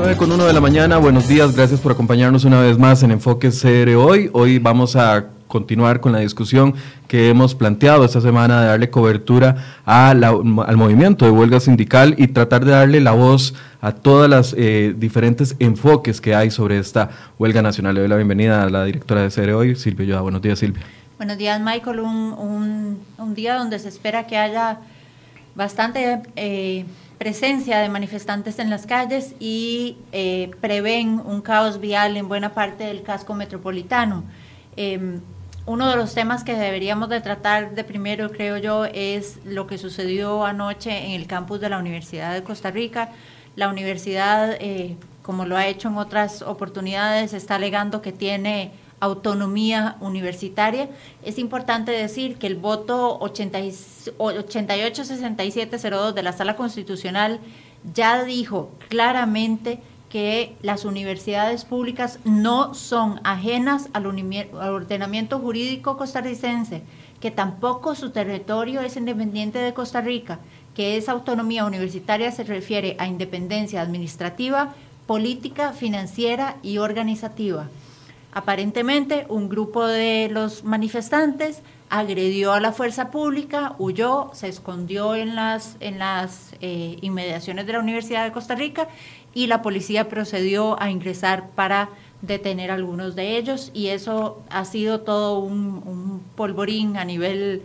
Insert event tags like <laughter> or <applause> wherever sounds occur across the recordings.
9 con 1 de la mañana, buenos días, gracias por acompañarnos una vez más en Enfoque CR hoy. Hoy vamos a continuar con la discusión que hemos planteado esta semana de darle cobertura al movimiento de huelga sindical y tratar de darle la voz a todas las eh, diferentes enfoques que hay sobre esta huelga nacional. Le doy la bienvenida a la directora de CR hoy, Silvia Yoda. Buenos días, Silvia. Buenos días, Michael. Un, un, día donde se espera que haya bastante... Eh, presencia de manifestantes en las calles y eh, prevén un caos vial en buena parte del casco metropolitano. Em, uno de los temas que deberíamos de tratar de primero, creo yo, es lo que sucedió anoche en el campus de la Universidad de Costa Rica. La universidad, eh, como lo ha hecho en otras oportunidades, está alegando que tiene autonomía universitaria. Es importante decir que el voto 88-6702 de la Sala Constitucional ya dijo claramente que las universidades públicas no son ajenas al, ordenamiento jurídico costarricense, que tampoco su territorio es independiente de Costa Rica, que esa autonomía universitaria se refiere a independencia administrativa, política, financiera y organizativa. Aparentemente, un grupo de los manifestantes agredió a la fuerza pública, huyó, se escondió en las, en las eh, inmediaciones de la Universidad de Costa Rica y la policía procedió a ingresar para detener a algunos de ellos. Y eso ha sido todo un, un polvorín a nivel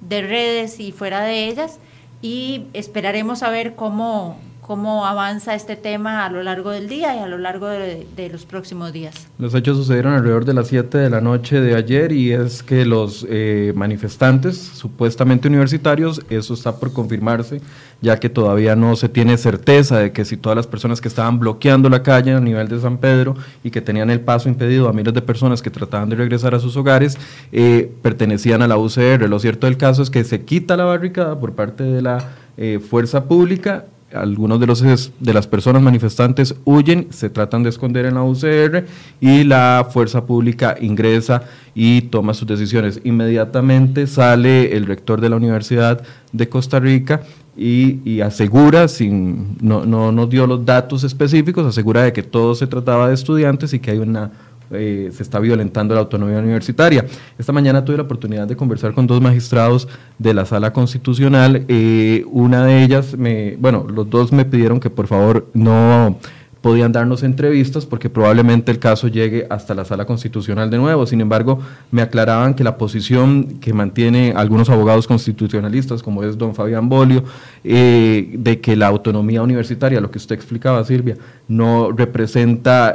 de redes y fuera de ellas. Y esperaremos a ver cómo, cómo avanza este tema a lo largo del día y a lo largo de, los próximos días. Los hechos sucedieron alrededor de las 7 de la noche de ayer y es que los eh, manifestantes, supuestamente universitarios, eso está por confirmarse, ya que todavía no se tiene certeza de que si todas las personas que estaban bloqueando la calle a nivel de San Pedro y que tenían el paso impedido a miles de personas que trataban de regresar a sus hogares, eh, pertenecían a la UCR. Lo cierto del caso es que se quita la barricada por parte de la eh, fuerza pública algunos de, los, de las personas manifestantes huyen, se tratan de esconder en la UCR y la fuerza pública ingresa y toma sus decisiones. Inmediatamente sale el rector de la Universidad de Costa Rica y, asegura, sin, no, no nos dio los datos específicos, asegura de que todo se trataba de estudiantes y que hay una eh, se está violentando la autonomía universitaria. Esta mañana tuve la oportunidad de conversar con dos magistrados de la sala constitucional. Eh, una de ellas, me, bueno, los dos me pidieron que por favor no podían darnos entrevistas porque probablemente el caso llegue hasta la sala constitucional de nuevo. Sin embargo, me aclaraban que la posición que mantiene algunos abogados constitucionalistas, como es don Fabián Bolio, eh, de que la autonomía universitaria, lo que usted explicaba, Silvia, no representa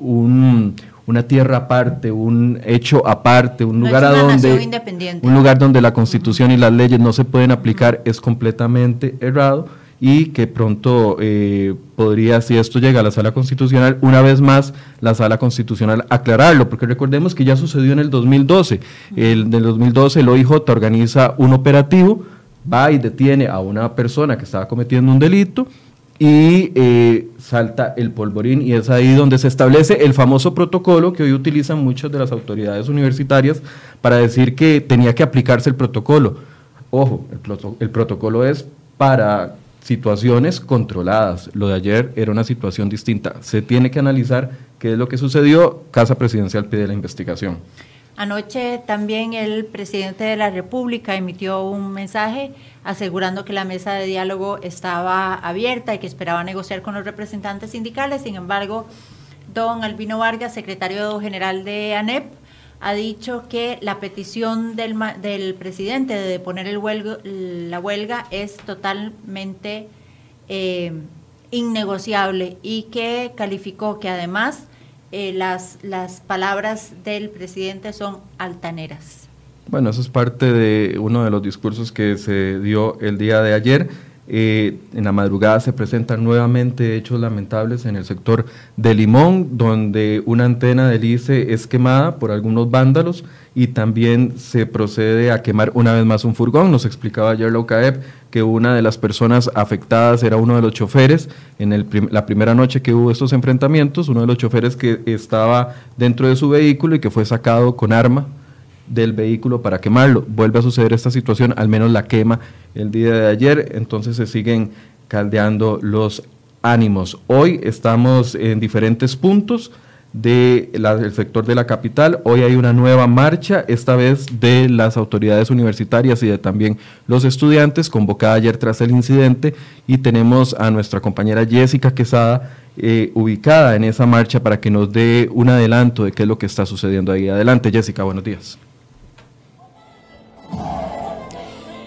un una tierra aparte, un hecho aparte, un lugar a donde un lugar donde la Constitución y las leyes no se pueden aplicar es completamente errado y que pronto eh, podría, si esto llega a la sala constitucional, una vez más la sala constitucional aclararlo, porque recordemos que ya sucedió en el 2012. El del 2012 el OIJ organiza un operativo, va y detiene a una persona que estaba cometiendo un delito y eh, salta el polvorín y es ahí donde se establece el famoso protocolo que hoy utilizan muchas de las autoridades universitarias para decir que tenía que aplicarse el protocolo. Ojo, el, protocolo es para situaciones controladas. Lo de ayer era una situación distinta. Se tiene que analizar qué es lo que sucedió. Casa Presidencial pide la investigación. Anoche también el presidente de la República emitió un mensaje asegurando que la mesa de diálogo estaba abierta y que esperaba negociar con los representantes sindicales. Sin embargo, don Albino Vargas, secretario general de ANEP, ha dicho que la petición del, del presidente de poner el la huelga es totalmente eh, innegociable y que calificó que además eh, las, las palabras del presidente son altaneras. Bueno, eso es parte de uno de los discursos que se dio el día de ayer. Eh, en la madrugada se presentan nuevamente hechos lamentables en el sector de Limón, donde una antena del ICE es quemada por algunos vándalos y también se procede a quemar una vez más un furgón. Nos explicaba ayer la que una de las personas afectadas era uno de los choferes. En la primera noche que hubo estos enfrentamientos, uno de los choferes que estaba dentro de su vehículo y que fue sacado con arma del vehículo para quemarlo. Vuelve a suceder esta situación, al menos la quema el día de ayer, entonces se siguen caldeando los ánimos. Hoy estamos en diferentes puntos del sector de la capital. Hoy hay una nueva marcha, esta vez de las autoridades universitarias y de también los estudiantes, convocada ayer tras el incidente, y tenemos a nuestra compañera Jessica Quesada eh, ubicada en esa marcha para que nos dé un adelanto de qué es lo que está sucediendo ahí. Adelante, Jessica, buenos días. Oh.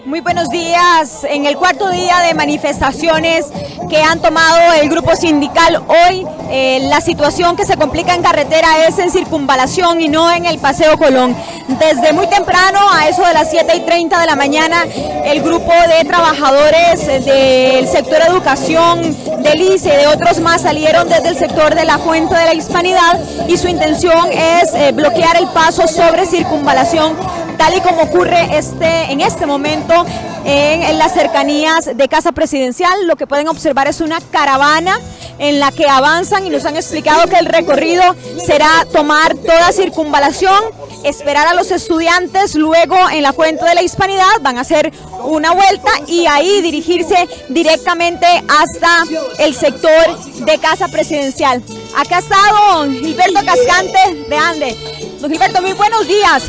Muy buenos días. En el cuarto día de manifestaciones que han tomado el grupo sindical hoy, eh, la situación que se complica en carretera es en circunvalación y no en el Paseo Colón. Desde muy temprano, a eso de las 7 y 30 de la mañana, el grupo de trabajadores del sector educación, del ICE y de otros más salieron desde el sector de la Fuente de la Hispanidad y su intención es eh, bloquear el paso sobre circunvalación tal y como ocurre este, en este momento en, las cercanías de Casa Presidencial. Lo que pueden observar es una caravana en la que avanzan y nos han explicado que el recorrido será tomar toda circunvalación, esperar a los estudiantes, luego en la Fuente de la Hispanidad van a hacer una vuelta y ahí dirigirse directamente hasta el sector de Casa Presidencial. Acá está don Gilberto Cascante de Ande. Don Gilberto, muy buenos días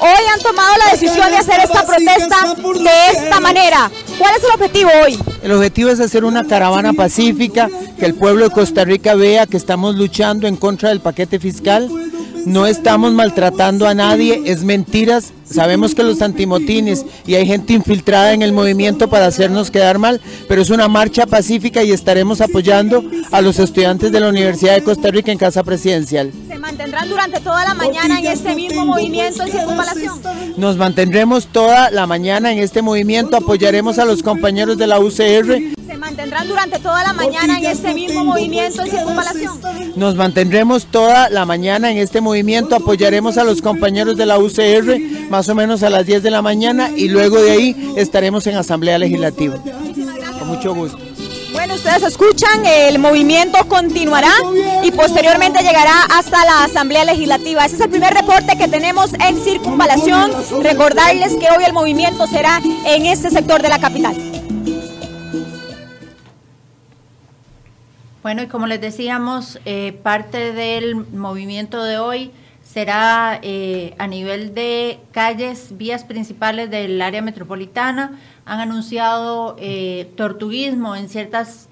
hoy han tomado la decisión de hacer esta protesta de esta manera. ¿Cuál es el objetivo hoy? El objetivo es hacer una caravana pacífica, que el pueblo de Costa Rica vea que estamos luchando en contra del paquete fiscal no estamos maltratando a nadie, es mentiras. Sabemos que los antimotines y hay gente infiltrada en el movimiento para hacernos quedar mal, pero es una marcha pacífica y estaremos apoyando a los estudiantes de la Universidad de Costa Rica en Casa Presidencial. ¿Se mantendrán durante toda la mañana en este mismo movimiento en circunvalación? Nos mantendremos toda la mañana en este movimiento, apoyaremos a los compañeros de la UCR ¿Se mantendrán durante toda la mañana en este mismo movimiento en circunvalación? Nos mantendremos toda la mañana en este movimiento, apoyaremos a los compañeros de la UCR más o menos a las 10 de la mañana y luego de ahí estaremos en Asamblea Legislativa. Con mucho gusto. Ustedes escuchan, el movimiento continuará y posteriormente llegará hasta la Asamblea Legislativa. Ese es el primer reporte que tenemos en circunvalación. Recordarles que hoy el movimiento será en este sector de la capital. Bueno, y como les decíamos, eh, parte del movimiento de hoy será eh, a nivel de calles, vías principales del área metropolitana. Han anunciado eh, tortuguismo en ciertas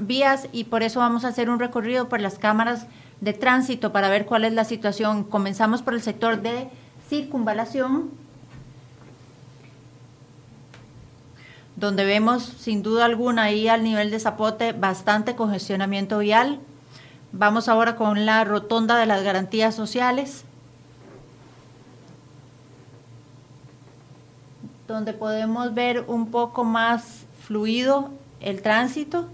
vías y por eso vamos a hacer un recorrido por las cámaras de tránsito para ver cuál es la situación. Comenzamos por el sector de circunvalación donde vemos sin duda alguna ahí al nivel de Zapote bastante congestionamiento vial. Vamos ahora con la rotonda de las garantías sociales, donde podemos ver un poco más fluido el tránsito.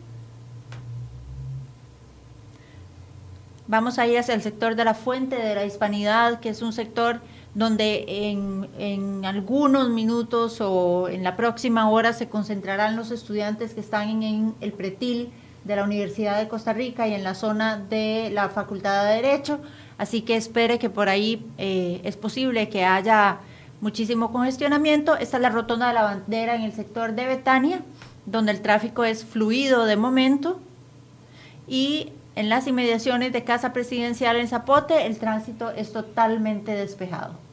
Vamos a ir hacia el sector de la fuente de la hispanidad, que es un sector donde en, algunos minutos o en la próxima hora se concentrarán los estudiantes que están en, el pretil de la Universidad de Costa Rica y en la zona de la Facultad de Derecho. Así que espere que por ahí eh, es posible que haya muchísimo congestionamiento. Esta es la rotonda de la bandera en el sector de Betania, donde el tráfico es fluido de momento. Y en las inmediaciones de Casa Presidencial en Zapote, el tránsito es totalmente despejado.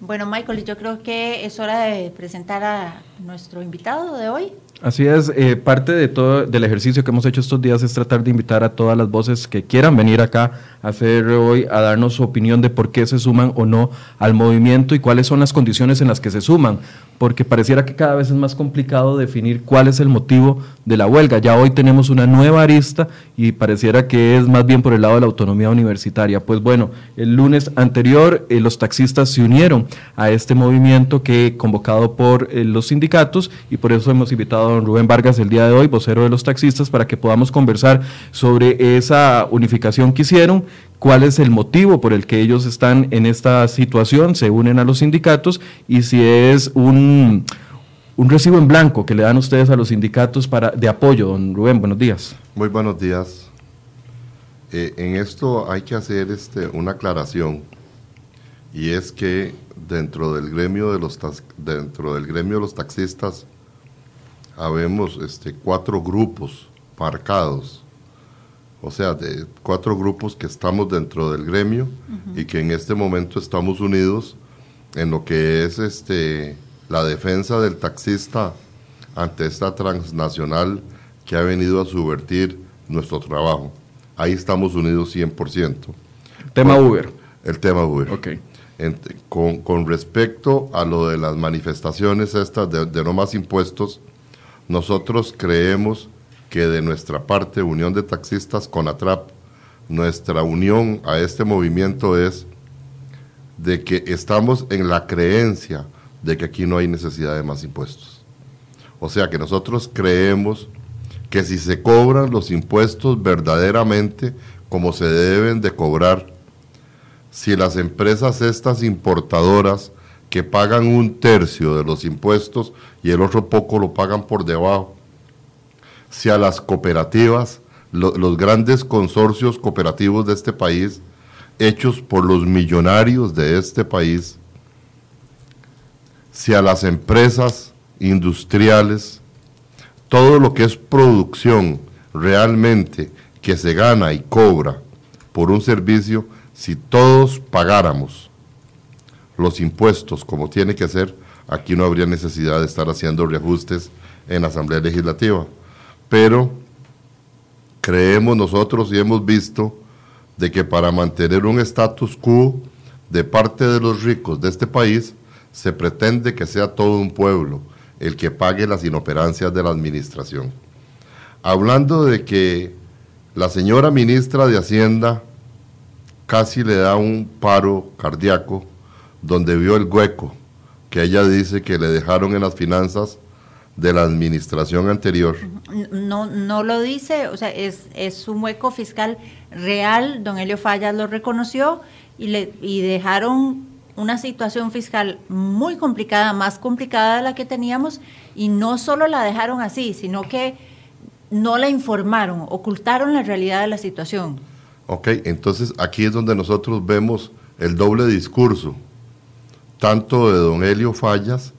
Bueno, Michael, yo creo que es hora de presentar a nuestro invitado de hoy. Así es, eh, parte de todo del ejercicio que hemos hecho estos días es tratar de invitar a todas las voces que quieran venir acá a hacer hoy, a darnos su opinión de por qué se suman o no al movimiento y cuáles son las condiciones en las que se suman, porque pareciera que cada vez es más complicado definir cuál es el motivo de la huelga. Ya hoy tenemos una nueva arista y pareciera que es más bien por el lado de la autonomía universitaria. Pues bueno, el lunes anterior eh, los taxistas se unieron a este movimiento que convocado por eh, los sindicatos y por eso hemos invitado don Rubén Vargas el día de hoy, vocero de los taxistas, para que podamos conversar sobre esa unificación que hicieron, cuál es el motivo por el que ellos están en esta situación, se unen a los sindicatos y si es un, un recibo en blanco que le dan ustedes a los sindicatos para, de apoyo. Don Rubén, buenos días. Muy buenos días. Eh, en esto hay que hacer este, una aclaración y es que dentro del gremio de los dentro del gremio de los taxistas habemos este, cuatro grupos marcados, o sea, de cuatro grupos que estamos dentro del gremio y que en este momento estamos unidos en lo que es este, la defensa del taxista ante esta transnacional que ha venido a subvertir nuestro trabajo. Ahí estamos unidos 100%. Tema Uber. El tema Uber. Ok. con, con, respecto a lo de las manifestaciones estas de, de, no más impuestos, nosotros creemos que de nuestra parte, Unión de Taxistas con ATRAP, nuestra unión a este movimiento es de que estamos en la creencia de que aquí no hay necesidad de más impuestos. O sea que nosotros creemos que si se cobran los impuestos verdaderamente como se deben de cobrar, si las empresas estas importadoras que pagan un tercio de los impuestos y el otro poco lo pagan por debajo, si a las cooperativas, lo, los grandes consorcios cooperativos de este país, hechos por los millonarios de este país, si a las empresas industriales, todo lo que es producción realmente que se gana y cobra por un servicio, si todos pagáramos los impuestos como tiene que ser, aquí no habría necesidad de estar haciendo reajustes en la Asamblea Legislativa. Pero creemos nosotros y hemos visto de que para mantener un status quo de parte de los ricos de este país, se pretende que sea todo un pueblo el que pague las inoperancias de la administración. Hablando de que la señora ministra de Hacienda casi le da un paro cardíaco donde vio el hueco que ella dice que le dejaron en las finanzas de la administración anterior. No, no lo dice, o sea, es, es un hueco fiscal real, don Helio Fallas lo reconoció y, le, y dejaron una situación fiscal muy complicada, más complicada de la que teníamos, y no solo la dejaron así, sino que no la informaron, ocultaron la realidad de la situación. Ok, entonces aquí es donde nosotros vemos el doble discurso, tanto de don Helio Fallas,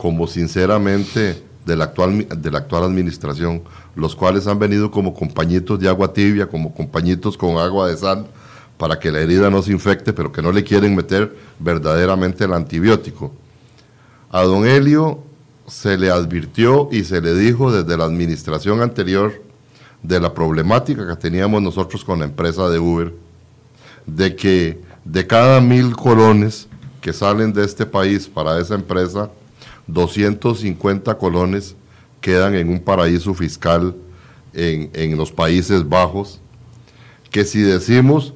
como sinceramente de la, actual, de la actual administración, los cuales han venido como compañitos de agua tibia, como compañitos con agua de sal, para que la herida no se infecte, pero que no le quieren meter verdaderamente el antibiótico. A don Helio se le advirtió y se le dijo desde la administración anterior de la problemática que teníamos nosotros con la empresa de Uber, de que de cada mil colones que salen de este país para esa empresa, 250 colones quedan en un paraíso fiscal en, en, los Países Bajos, que si decimos,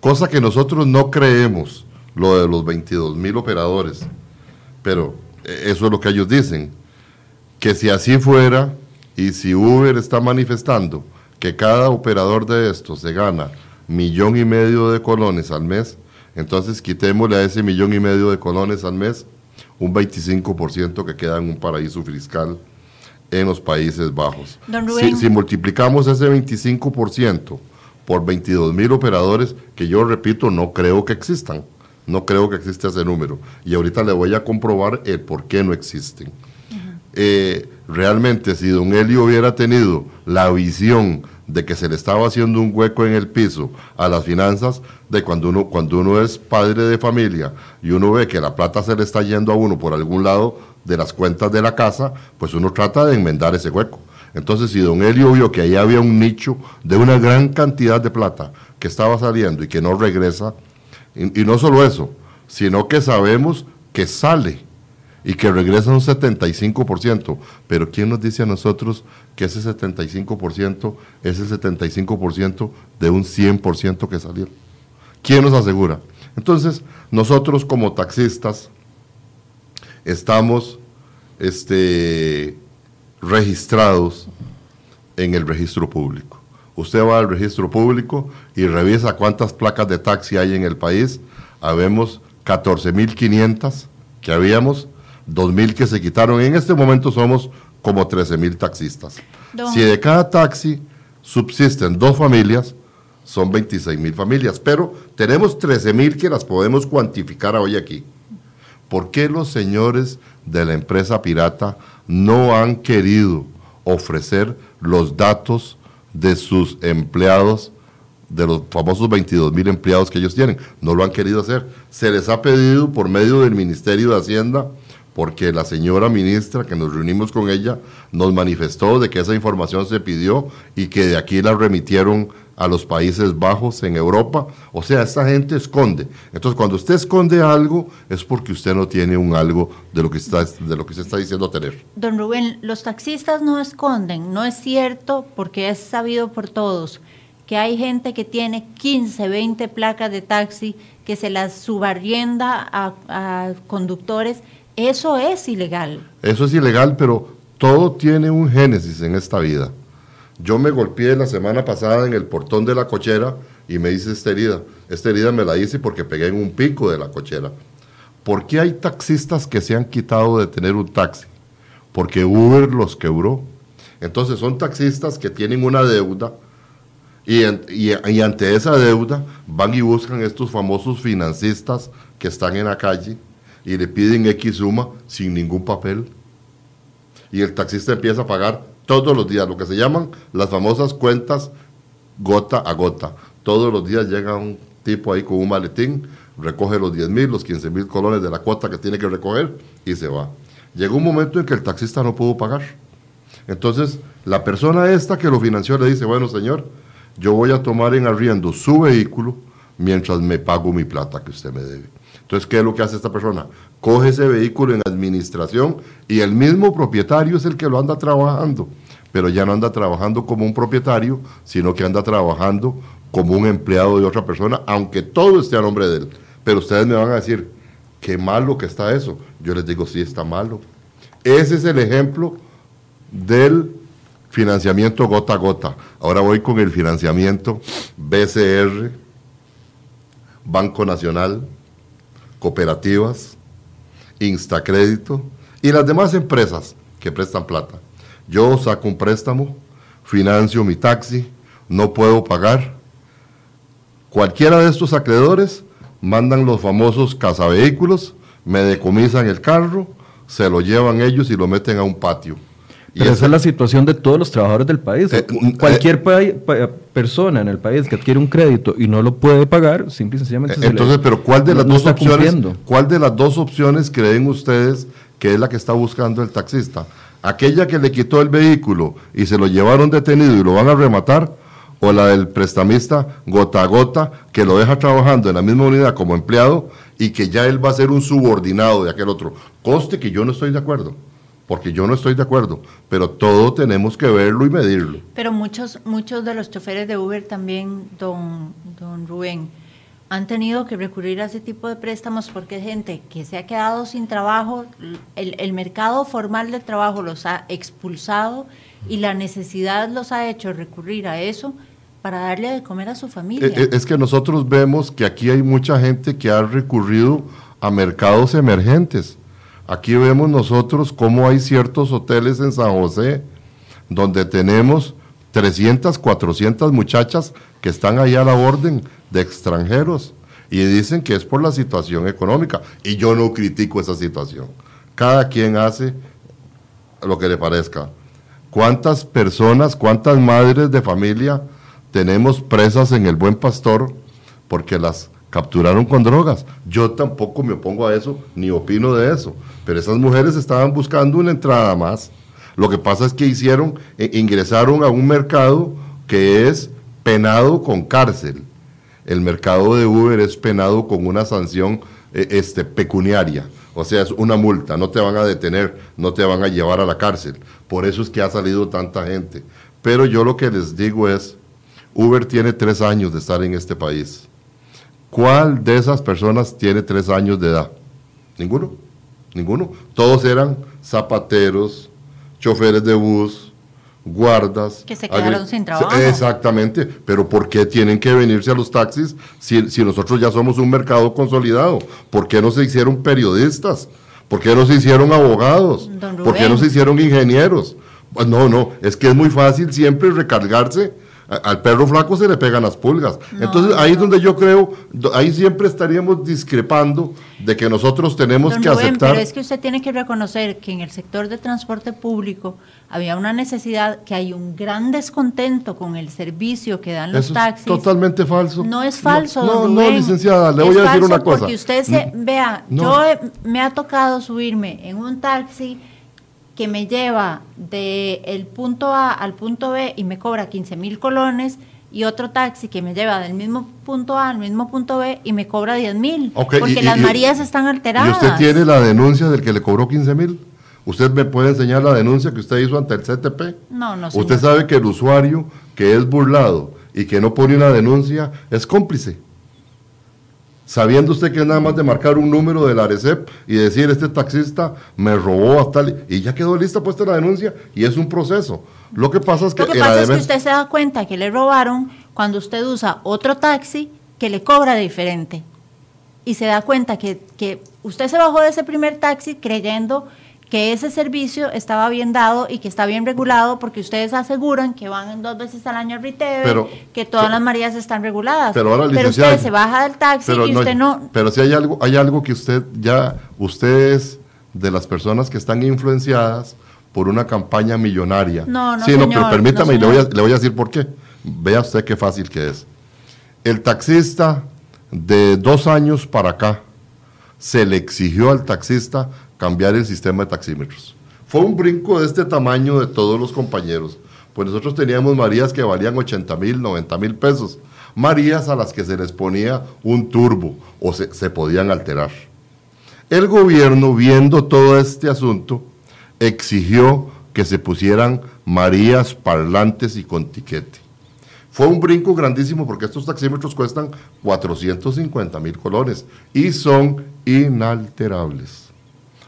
cosa que nosotros no creemos, lo de los 22 mil operadores, pero eso es lo que ellos dicen, que si así fuera y si Uber está manifestando que cada operador de estos se gana millón y medio de colones al mes, entonces quitémosle a ese millón y medio de colones al mes un 25% que queda en un paraíso fiscal en los Países Bajos. Si, si, multiplicamos ese 25% por 22 mil operadores, que yo repito, no creo que existan, no creo que exista ese número. Y ahorita le voy a comprobar el por qué no existen. Uh -huh. eh, realmente, si don Elio hubiera tenido la visión de que se le estaba haciendo un hueco en el piso a las finanzas de cuando uno, cuando uno es padre de familia y uno ve que la plata se le está yendo a uno por algún lado de las cuentas de la casa, pues uno trata de enmendar ese hueco. Entonces, si don Elio vio que ahí había un nicho de una gran cantidad de plata que estaba saliendo y que no regresa, y, y no solo eso, sino que sabemos que sale y que regresa un 75%. Pero ¿quién nos dice a nosotros que ese 75% es el 75% de un 100% que salió? ¿Quién nos asegura? Entonces, nosotros como taxistas estamos este, registrados en el registro público. Usted va al registro público y revisa cuántas placas de taxi hay en el país. Habemos 14.500 que habíamos, 2.000 que se quitaron. En este momento somos como 13.000 taxistas. Don. Si de cada taxi subsisten dos familias, son 26.000 familias, pero tenemos 13.000 que las podemos cuantificar hoy aquí. ¿por qué los señores de la empresa pirata no han querido ofrecer los datos de sus empleados, de los famosos 22 mil empleados que ellos tienen? No lo han querido hacer. Se les ha pedido por medio del Ministerio de Hacienda porque la señora ministra que nos reunimos con ella nos manifestó de que esa información se pidió y que de aquí la remitieron a los Países Bajos en Europa. O sea, esta gente esconde. Entonces, cuando usted esconde algo, es porque usted no tiene un algo de lo que está, de lo que se está diciendo tener. Don Rubén, los taxistas no esconden, no es cierto, porque es sabido por todos que hay gente que tiene 15, 20 placas de taxi que se las subarrienda a, a conductores eso es ilegal. Eso es ilegal, pero todo tiene un génesis en esta vida. Yo me golpeé la semana pasada en el portón de la cochera y me hice esta herida. Esta herida me la hice porque pegué en un pico de la cochera. ¿Por qué hay taxistas que se han quitado de tener un taxi? Porque Uber los quebró. Entonces son taxistas que tienen una deuda y, y ante esa deuda van y buscan estos famosos financistas que están en la calle y le piden X suma sin ningún papel. Y el taxista empieza a pagar todos los días, lo que se llaman las famosas cuentas gota a gota. Todos los días llega un tipo ahí con un maletín, recoge los 10 mil, los 15 mil colones de la cuota que tiene que recoger y se va. Llegó un momento en que el taxista no pudo pagar. Entonces, la persona esta que lo financió le dice, bueno señor, yo voy a tomar en arriendo su vehículo mientras me pago mi plata que usted me debe. Entonces, ¿qué es lo que hace esta persona? Coge ese vehículo en administración y el mismo propietario es el que lo anda trabajando, pero ya no anda trabajando como un propietario, sino que anda trabajando como un empleado de otra persona, aunque todo esté a nombre de él. Pero ustedes me van a decir, qué malo que está eso. Yo les digo, sí, está malo. Ese es el ejemplo del financiamiento gota a gota. Ahora voy con el financiamiento BCR, Banco Nacional, cooperativas, Instacrédito y las demás empresas que prestan plata. Yo saco un préstamo, financio mi taxi, no puedo pagar. Cualquiera de estos acreedores mandan los famosos cazavehículos, me decomisan el carro, se lo llevan ellos y lo meten a un patio pero esa es la situación de todos los trabajadores del país. Eh, mm, Cualquier eh, persona en el país que adquiere un crédito y no lo puede pagar, simple y sencillamente. entonces, pero ¿cuál de las dos opciones? ¿Cuál de las dos opciones creen ustedes que es la que está buscando el taxista? Aquella que le quitó el vehículo y se lo llevaron detenido y lo van a rematar, o la del prestamista gota a gota que lo deja trabajando en la misma unidad como empleado y que ya él va a ser un subordinado de aquel otro. Coste que yo no estoy de acuerdo porque yo no estoy de acuerdo, pero todo tenemos que verlo y medirlo. Pero muchos, muchos de los choferes de Uber también, don, don Rubén, han tenido que recurrir a ese tipo de préstamos porque hay gente que se ha quedado sin trabajo, el, el mercado formal de trabajo los ha expulsado y la necesidad los ha hecho recurrir a eso para darle de comer a su familia. Eh, eh, es que nosotros vemos que aquí hay mucha gente que ha recurrido a mercados emergentes Aquí vemos nosotros cómo hay ciertos hoteles en San José donde tenemos 300, 400 muchachas que están ahí a la orden de extranjeros y dicen que es por la situación económica. Y yo no critico esa situación. Cada quien hace lo que le parezca. ¿Cuántas personas, cuántas madres de familia tenemos presas en el buen pastor porque las capturaron con drogas. Yo tampoco me opongo a eso, ni opino de eso. Pero esas mujeres estaban buscando una entrada más. Lo que pasa es que hicieron, eh, ingresaron a un mercado que es penado con cárcel. El mercado de Uber es penado con una sanción eh, este, pecuniaria. O sea, es una multa, no te van a detener, no te van a llevar a la cárcel. Por eso es que ha salido tanta gente. Pero yo lo que les digo es, Uber tiene tres años de estar en este país ¿Cuál de esas personas tiene tres años de edad? Ninguno, ninguno. Todos eran zapateros, choferes de bus, guardas. Que se quedaron sin trabajo. Exactamente, pero ¿por qué tienen que venirse a los taxis si, si nosotros ya somos un mercado consolidado? ¿Por qué no se hicieron periodistas? ¿Por qué no se hicieron abogados? ¿Por qué no se hicieron ingenieros? Pues no, no, es que es muy fácil siempre recargarse al perro flaco se le pegan las pulgas. Entonces ahí es donde yo creo, ahí siempre estaríamos discrepando de que nosotros tenemos que aceptar. Pero es que usted tiene que reconocer que en el sector de transporte público había una necesidad, que hay un gran descontento con el servicio que dan los Eso taxis. Es totalmente falso. No es falso. No, no, licenciada, le voy a decir una cosa. Porque usted se, vea, yo me ha tocado subirme en un taxi que me lleva del el punto A al punto B y me cobra 15 mil colones y otro taxi que me lleva del mismo punto A al mismo punto B y me cobra 10 mil. porque las Marías están alteradas. ¿Y usted tiene la denuncia del que le cobró 15 mil? ¿Usted me puede enseñar la denuncia que usted hizo ante el CTP? No, no. Usted sabe que el usuario que es burlado y que no pone una denuncia es cómplice sabiendo usted que es nada más de marcar un número del ARECEP y decir, este taxista me robó hasta... Y ya quedó lista puesta la denuncia y es un proceso. Lo que pasa es que... Lo que pasa es que usted se da cuenta que le robaron cuando usted usa otro taxi que le cobra diferente. Y se da cuenta que, que usted se bajó de ese primer taxi creyendo que ese servicio estaba bien dado y que está bien regulado porque ustedes aseguran que van dos veces al año al Riteve, que todas las Marías están reguladas. Pero, ahora, usted se baja del taxi y usted no... Pero si hay algo, hay algo que usted ya, ustedes de las personas que están influenciadas por una campaña millonaria. No, no, Sí, no, pero permítame y le voy, a, le voy a decir por qué. Vea usted qué fácil que es. El taxista de dos años para acá se le exigió al taxista cambiar el sistema de taxímetros. Fue un brinco de este tamaño de todos los compañeros. Pues nosotros teníamos Marías que valían 80 mil, 90 mil pesos. Marías a las que se les ponía un turbo o se, podían alterar. El gobierno, viendo todo este asunto, exigió que se pusieran Marías parlantes y con tiquete. Fue un brinco grandísimo porque estos taxímetros cuestan 450 mil colones y son inalterables.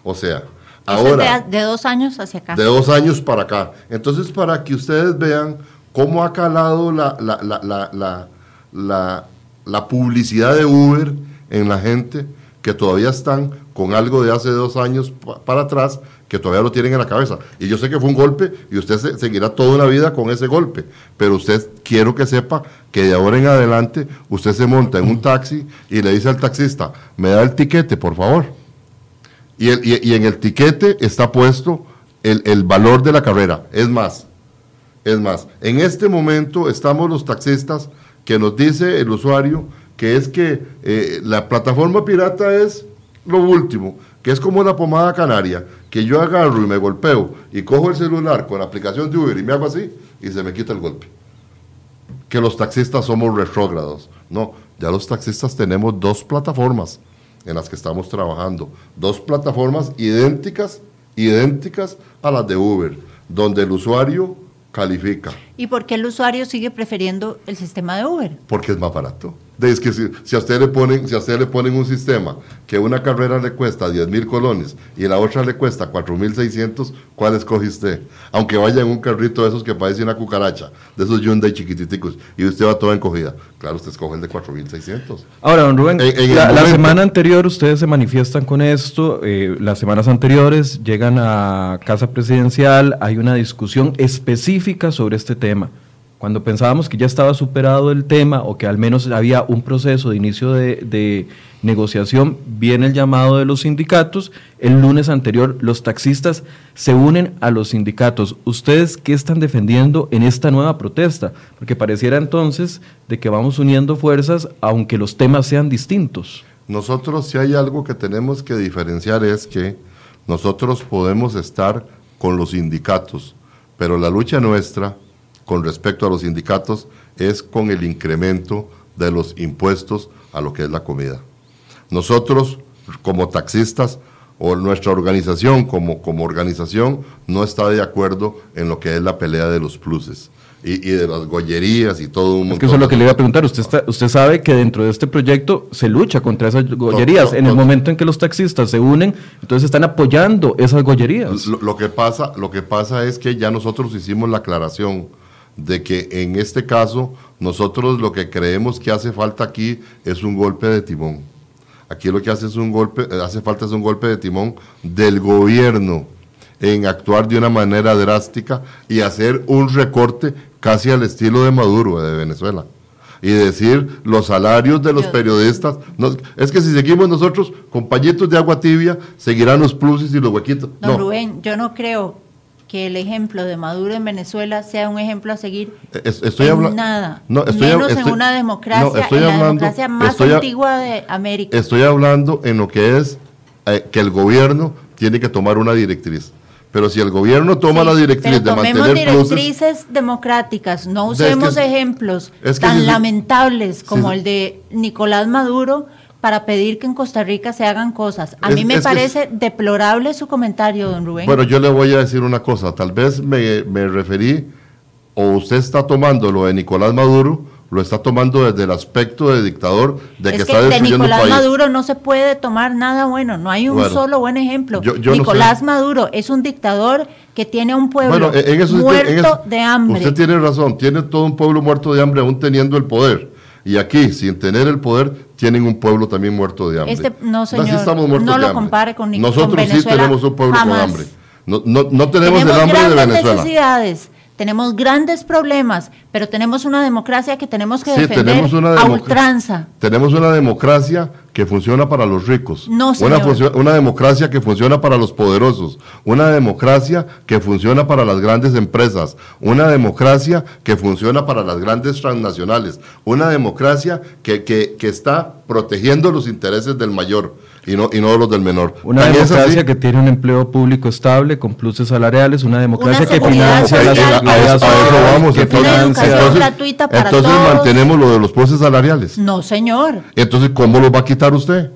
O sea, ahora... De, de, dos años hacia acá. De dos años para acá. Entonces, para que ustedes vean cómo ha calado la, la, la, la, la publicidad de Uber en la gente que todavía están con algo de hace dos años para atrás, que todavía lo tienen en la cabeza. Y yo sé que fue un golpe y usted se, seguirá toda una vida con ese golpe, pero usted quiero que sepa que de ahora en adelante usted se monta en un taxi y le dice al taxista, me da el tiquete, por favor y, el, y, en el tiquete está puesto el, el, valor de la carrera. Es más, es más, en este momento estamos los taxistas que nos dice el usuario que es que eh, la plataforma pirata es lo último, que es como la pomada canaria, que yo agarro y me golpeo y cojo el celular con la aplicación de Uber y me hago así y se me quita el golpe. Que los taxistas somos retrógrados. No, ya los taxistas tenemos dos plataformas en las que estamos trabajando. Dos plataformas idénticas, idénticas a las de Uber, donde el usuario califica. ¿Y por qué el usuario sigue prefiriendo el sistema de Uber? Porque es más barato. Es que si, a usted le ponen, si a usted le ponen un sistema que una carrera le cuesta 10 mil colones y la otra le cuesta 4 mil 600, ¿cuál escoge usted? Aunque vaya en un carrito de esos que parece una cucaracha, de esos Hyundai chiquititicos, y usted va toda encogida. Claro, usted escoge el de 4 mil 600. Ahora, don Rubén, la, semana anterior ustedes se manifiestan con esto, eh, las semanas anteriores llegan a Casa Presidencial, hay una discusión específica sobre este tema. Cuando pensábamos que ya estaba superado el tema o que al menos había un proceso de inicio de, negociación, viene el llamado de los sindicatos. El lunes anterior los taxistas se unen a los sindicatos. ¿Ustedes qué están defendiendo en esta nueva protesta? Porque pareciera entonces de que vamos uniendo fuerzas aunque los temas sean distintos. Nosotros si hay algo que tenemos que diferenciar es que nosotros podemos estar con los sindicatos, pero la lucha nuestra con respecto a los sindicatos es con el incremento de los impuestos a lo que es la comida. Nosotros, como taxistas, o nuestra organización como, como organización, no está de acuerdo en lo que es la pelea de los pluses. Y, de las gollerías y todo un Es que eso es lo que le iba a preguntar. Usted, está, usted sabe que dentro de este proyecto se lucha contra esas gollerías. en el momento en que los taxistas se unen, entonces están apoyando esas gollerías. Lo, que pasa, lo que pasa es que ya nosotros hicimos la aclaración de que en este caso nosotros lo que creemos que hace falta aquí es un golpe de timón. Aquí lo que hace, es un golpe, hace falta es un golpe de timón del gobierno. en actuar de una manera drástica y hacer un recorte casi al estilo de Maduro de Venezuela. Y decir los salarios de los periodistas. es que si seguimos nosotros con pañitos de agua tibia, seguirán los pluses y los huequitos. Don Rubén, yo no creo que el ejemplo de Maduro en Venezuela sea un ejemplo a seguir estoy en nada, no, menos en una democracia, en la democracia más antigua de América. Estoy hablando en lo que es eh, que el gobierno tiene que tomar una directriz. Pero si el gobierno toma la directriz de mantener directrices democráticas, no usemos ejemplos tan lamentables como el de Nicolás Maduro para pedir que en Costa Rica se hagan cosas. A mí me parece deplorable su comentario, don Rubén. Bueno, yo le voy a decir una cosa, tal vez me, me referí, o usted está tomando lo de Nicolás Maduro, lo está tomando desde el aspecto de dictador, de que, está destruyendo de Nicolás Maduro no se puede tomar nada bueno, no hay un solo buen ejemplo. Nicolás Maduro es un dictador que tiene un pueblo muerto de hambre. Usted tiene razón, tiene todo un pueblo muerto de hambre aún teniendo el poder. Y aquí, sin tener el poder, tienen un pueblo también muerto de hambre. Este, no, señor, no lo compare con Nosotros sí tenemos un pueblo con hambre. No, no, no tenemos, el hambre de Venezuela. necesidades tenemos grandes problemas, pero tenemos una democracia que tenemos que defender a ultranza. Tenemos una democracia que funciona para los ricos. No, Una, una, democracia que funciona para los poderosos. Una democracia que funciona para las grandes empresas. Una democracia que funciona para las grandes transnacionales. Una democracia que, que, que está protegiendo los intereses del mayor y no, y no los del menor. Una democracia que tiene un empleo público estable, con pluses salariales, una democracia que financia las a, eso vamos, entonces, gratuita para entonces mantenemos lo de los pluses salariales. No, señor. Entonces, ¿cómo lo va a quitar usted?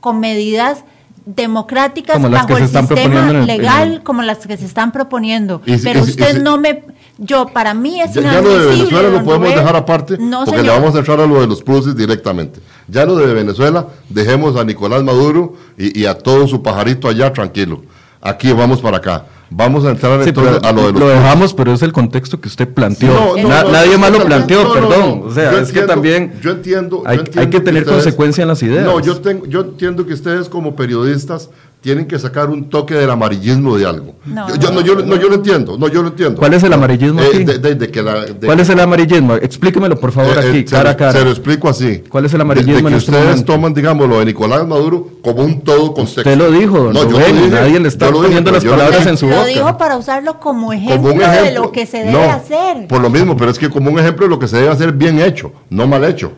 Con medidas democráticas bajo el sistema legal como las que se están proponiendo. Pero usted no me yo, para mí es ya, ya lo de Venezuela lo podemos dejar aparte porque le vamos a entrar a lo de los pluses directamente. Ya lo de Venezuela, dejemos a Nicolás Maduro y, y a todo su pajarito allá tranquilo. Aquí vamos para acá. Vamos a entrar entonces a lo de los Lo dejamos, pero es el contexto que usted planteó. nadie más lo planteó, perdón. O sea, es que también yo entiendo, hay, hay que tener consecuencia en las ideas. No, yo, tengo, yo entiendo que ustedes como periodistas tienen que sacar un toque del amarillismo de algo. No, yo, no, yo, no, yo lo entiendo, no, yo lo entiendo. ¿Cuál es el amarillismo eh, aquí? ¿Cuál es el amarillismo? Explíquemelo, por favor, eh, aquí, cara a cara. Se lo explico así. ¿Cuál es el amarillismo de, que este ustedes toman, digamos, lo de Nicolás Maduro como un todo contexto. Usted lo dijo, don no, Rubén, nadie le está poniendo las palabras en su boca. Lo dijo para usarlo como ejemplo, de lo que se debe hacer. Por lo mismo, pero es que como un ejemplo de lo que se debe hacer bien hecho, no mal hecho.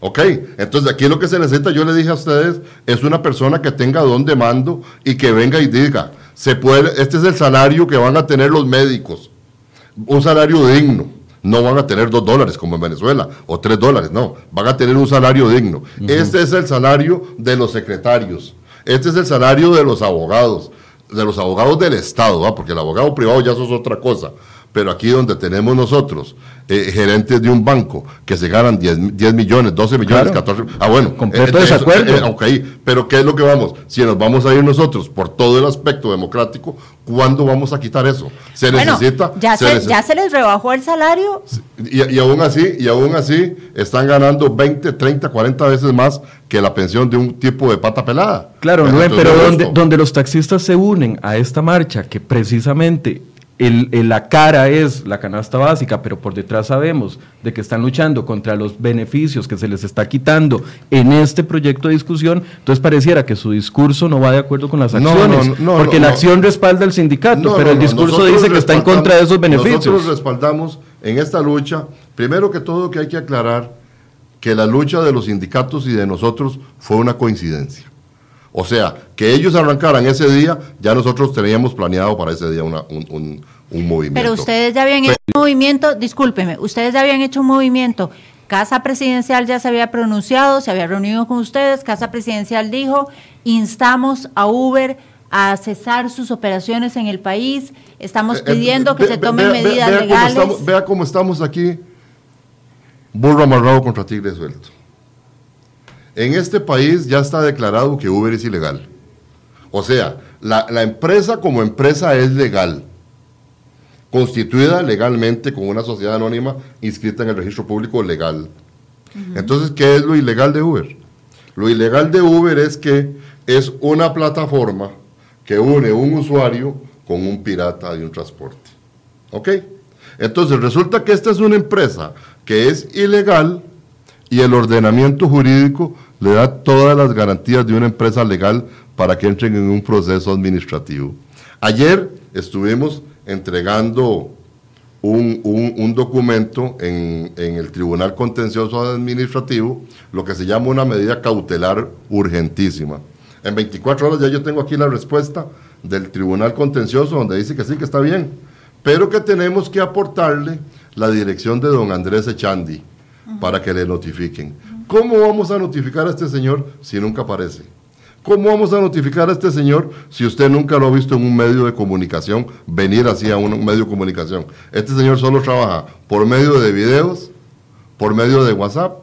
Ok, entonces aquí lo que se necesita, yo le dije a ustedes, es una persona que tenga don de mando y que venga y diga, se puede, este es el salario que van a tener los médicos, un salario digno. No van a tener dos dólares como en Venezuela o tres dólares, no, van a tener un salario digno. Este es el salario de los secretarios, este es el salario de los abogados, de los abogados del Estado, porque el abogado privado ya eso es otra cosa pero aquí donde tenemos nosotros eh, gerentes de un banco que se ganan 10, 10 millones, 12 millones, 14... Ah, bueno. Completo eh, desacuerdo. Eh, pero ¿qué es lo que vamos? Si nos vamos a ir nosotros por todo el aspecto democrático, ¿cuándo vamos a quitar eso? Se necesita... Ya se, ya se les rebajó el salario. Y, y, aún así, y aún así están ganando 20, 30, 40 veces más que la pensión de un tipo de pata pelada. Claro, pero donde, donde los taxistas se unen a esta marcha, que precisamente el, la cara es la canasta básica, pero por detrás sabemos de que están luchando contra los beneficios que se les está quitando en este proyecto de discusión, entonces pareciera que su discurso no va de acuerdo con las acciones, porque la acción respalda al sindicato, pero el discurso dice que está en contra de esos beneficios. Nosotros respaldamos en esta lucha, primero que todo que hay que aclarar que la lucha de los sindicatos y de nosotros fue una coincidencia. O sea, que ellos arrancaran ese día, ya nosotros teníamos planeado para ese día un, un, movimiento. Pero ustedes ya habían hecho un movimiento, discúlpeme, ustedes ya habían hecho un movimiento. Casa Presidencial ya se había pronunciado, se había reunido con ustedes, Casa Presidencial dijo, instamos a Uber a cesar sus operaciones en el país, estamos eh, eh, pidiendo que se tomen medidas legales. vea cómo estamos aquí, burro amarrado contra tigre suelto. En este país ya está declarado que Uber es ilegal. O sea, la, empresa como empresa es legal, constituida legalmente con una sociedad anónima inscrita en el registro público legal. Entonces, ¿qué es lo ilegal de Uber? Lo ilegal de Uber es que es una plataforma que une un usuario con un pirata de un transporte. ¿Ok? Entonces resulta que esta es una empresa que es ilegal y el ordenamiento jurídico le da todas las garantías de una empresa legal para que entren en un proceso administrativo. Ayer estuvimos entregando un, documento en, el Tribunal Contencioso Administrativo, lo que se llama una medida cautelar urgentísima. En 24 horas ya yo tengo aquí la respuesta del Tribunal Contencioso donde dice que sí, que está bien, pero que tenemos que aportarle la dirección de don Andrés Echandi para que le notifiquen. ¿Cómo vamos a notificar a este señor si nunca aparece? ¿Cómo vamos a notificar a este señor si usted nunca lo ha visto en un medio de comunicación, venir así a un medio de comunicación? Este señor solo trabaja por medio de videos, por medio de WhatsApp,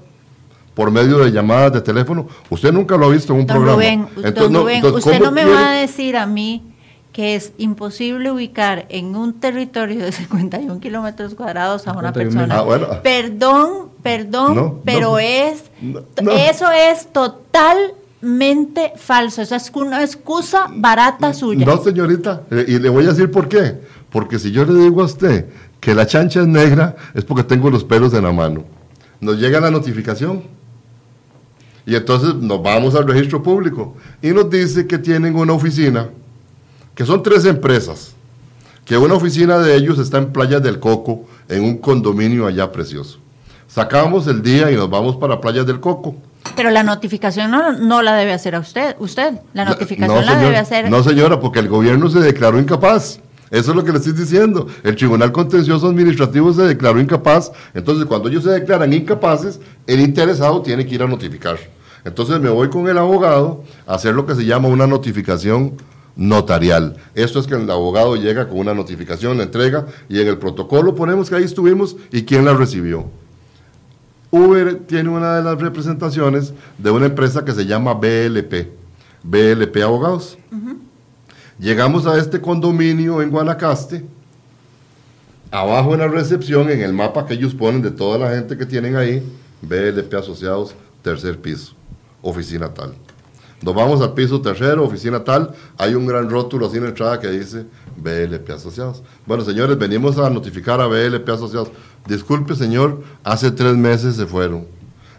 por medio de llamadas de teléfono. Usted nunca lo ha visto en un programa. entonces, usted no me va a decir a mí que es imposible ubicar en un territorio de <laughs> 51 kilómetros cuadrados a una persona. Ah, perdón, perdón, pero es eso es total mente falso. Esa es una excusa barata suya. No, señorita, eh, y le voy a decir por qué. Porque si yo le digo a usted que la chancha es negra, es porque tengo los pelos en la mano. Nos llega la notificación. Y entonces nos vamos al registro público y nos dice que tienen una oficina, que son tres empresas, que una oficina de ellos está en Playa del Coco, en un condominio allá precioso. Sacamos el día y nos vamos para Playa del Coco pero la notificación no, la debe hacer a usted, usted. La notificación la debe hacer. No, señora, porque el gobierno se declaró incapaz. Eso es lo que le estoy diciendo. El Tribunal Contencioso Administrativo se declaró incapaz. Entonces, cuando ellos se declaran incapaces, el interesado tiene que ir a notificar. Entonces, me voy con el abogado a hacer lo que se llama una notificación notarial. Esto es que el abogado llega con una notificación, la entrega y en el protocolo ponemos que ahí estuvimos y quién la recibió. Uber tiene una de las representaciones de una empresa que se llama BLP, BLP Abogados. Llegamos a este condominio en Guanacaste, abajo en la recepción, en el mapa que ellos ponen de toda la gente que tienen ahí, BLP Asociados, tercer piso, oficina tal. Nos vamos al piso tercero, oficina tal, hay un gran rótulo así en la entrada que dice BLP Asociados. Bueno, señores, venimos a notificar a BLP Asociados disculpe señor, hace tres meses se fueron.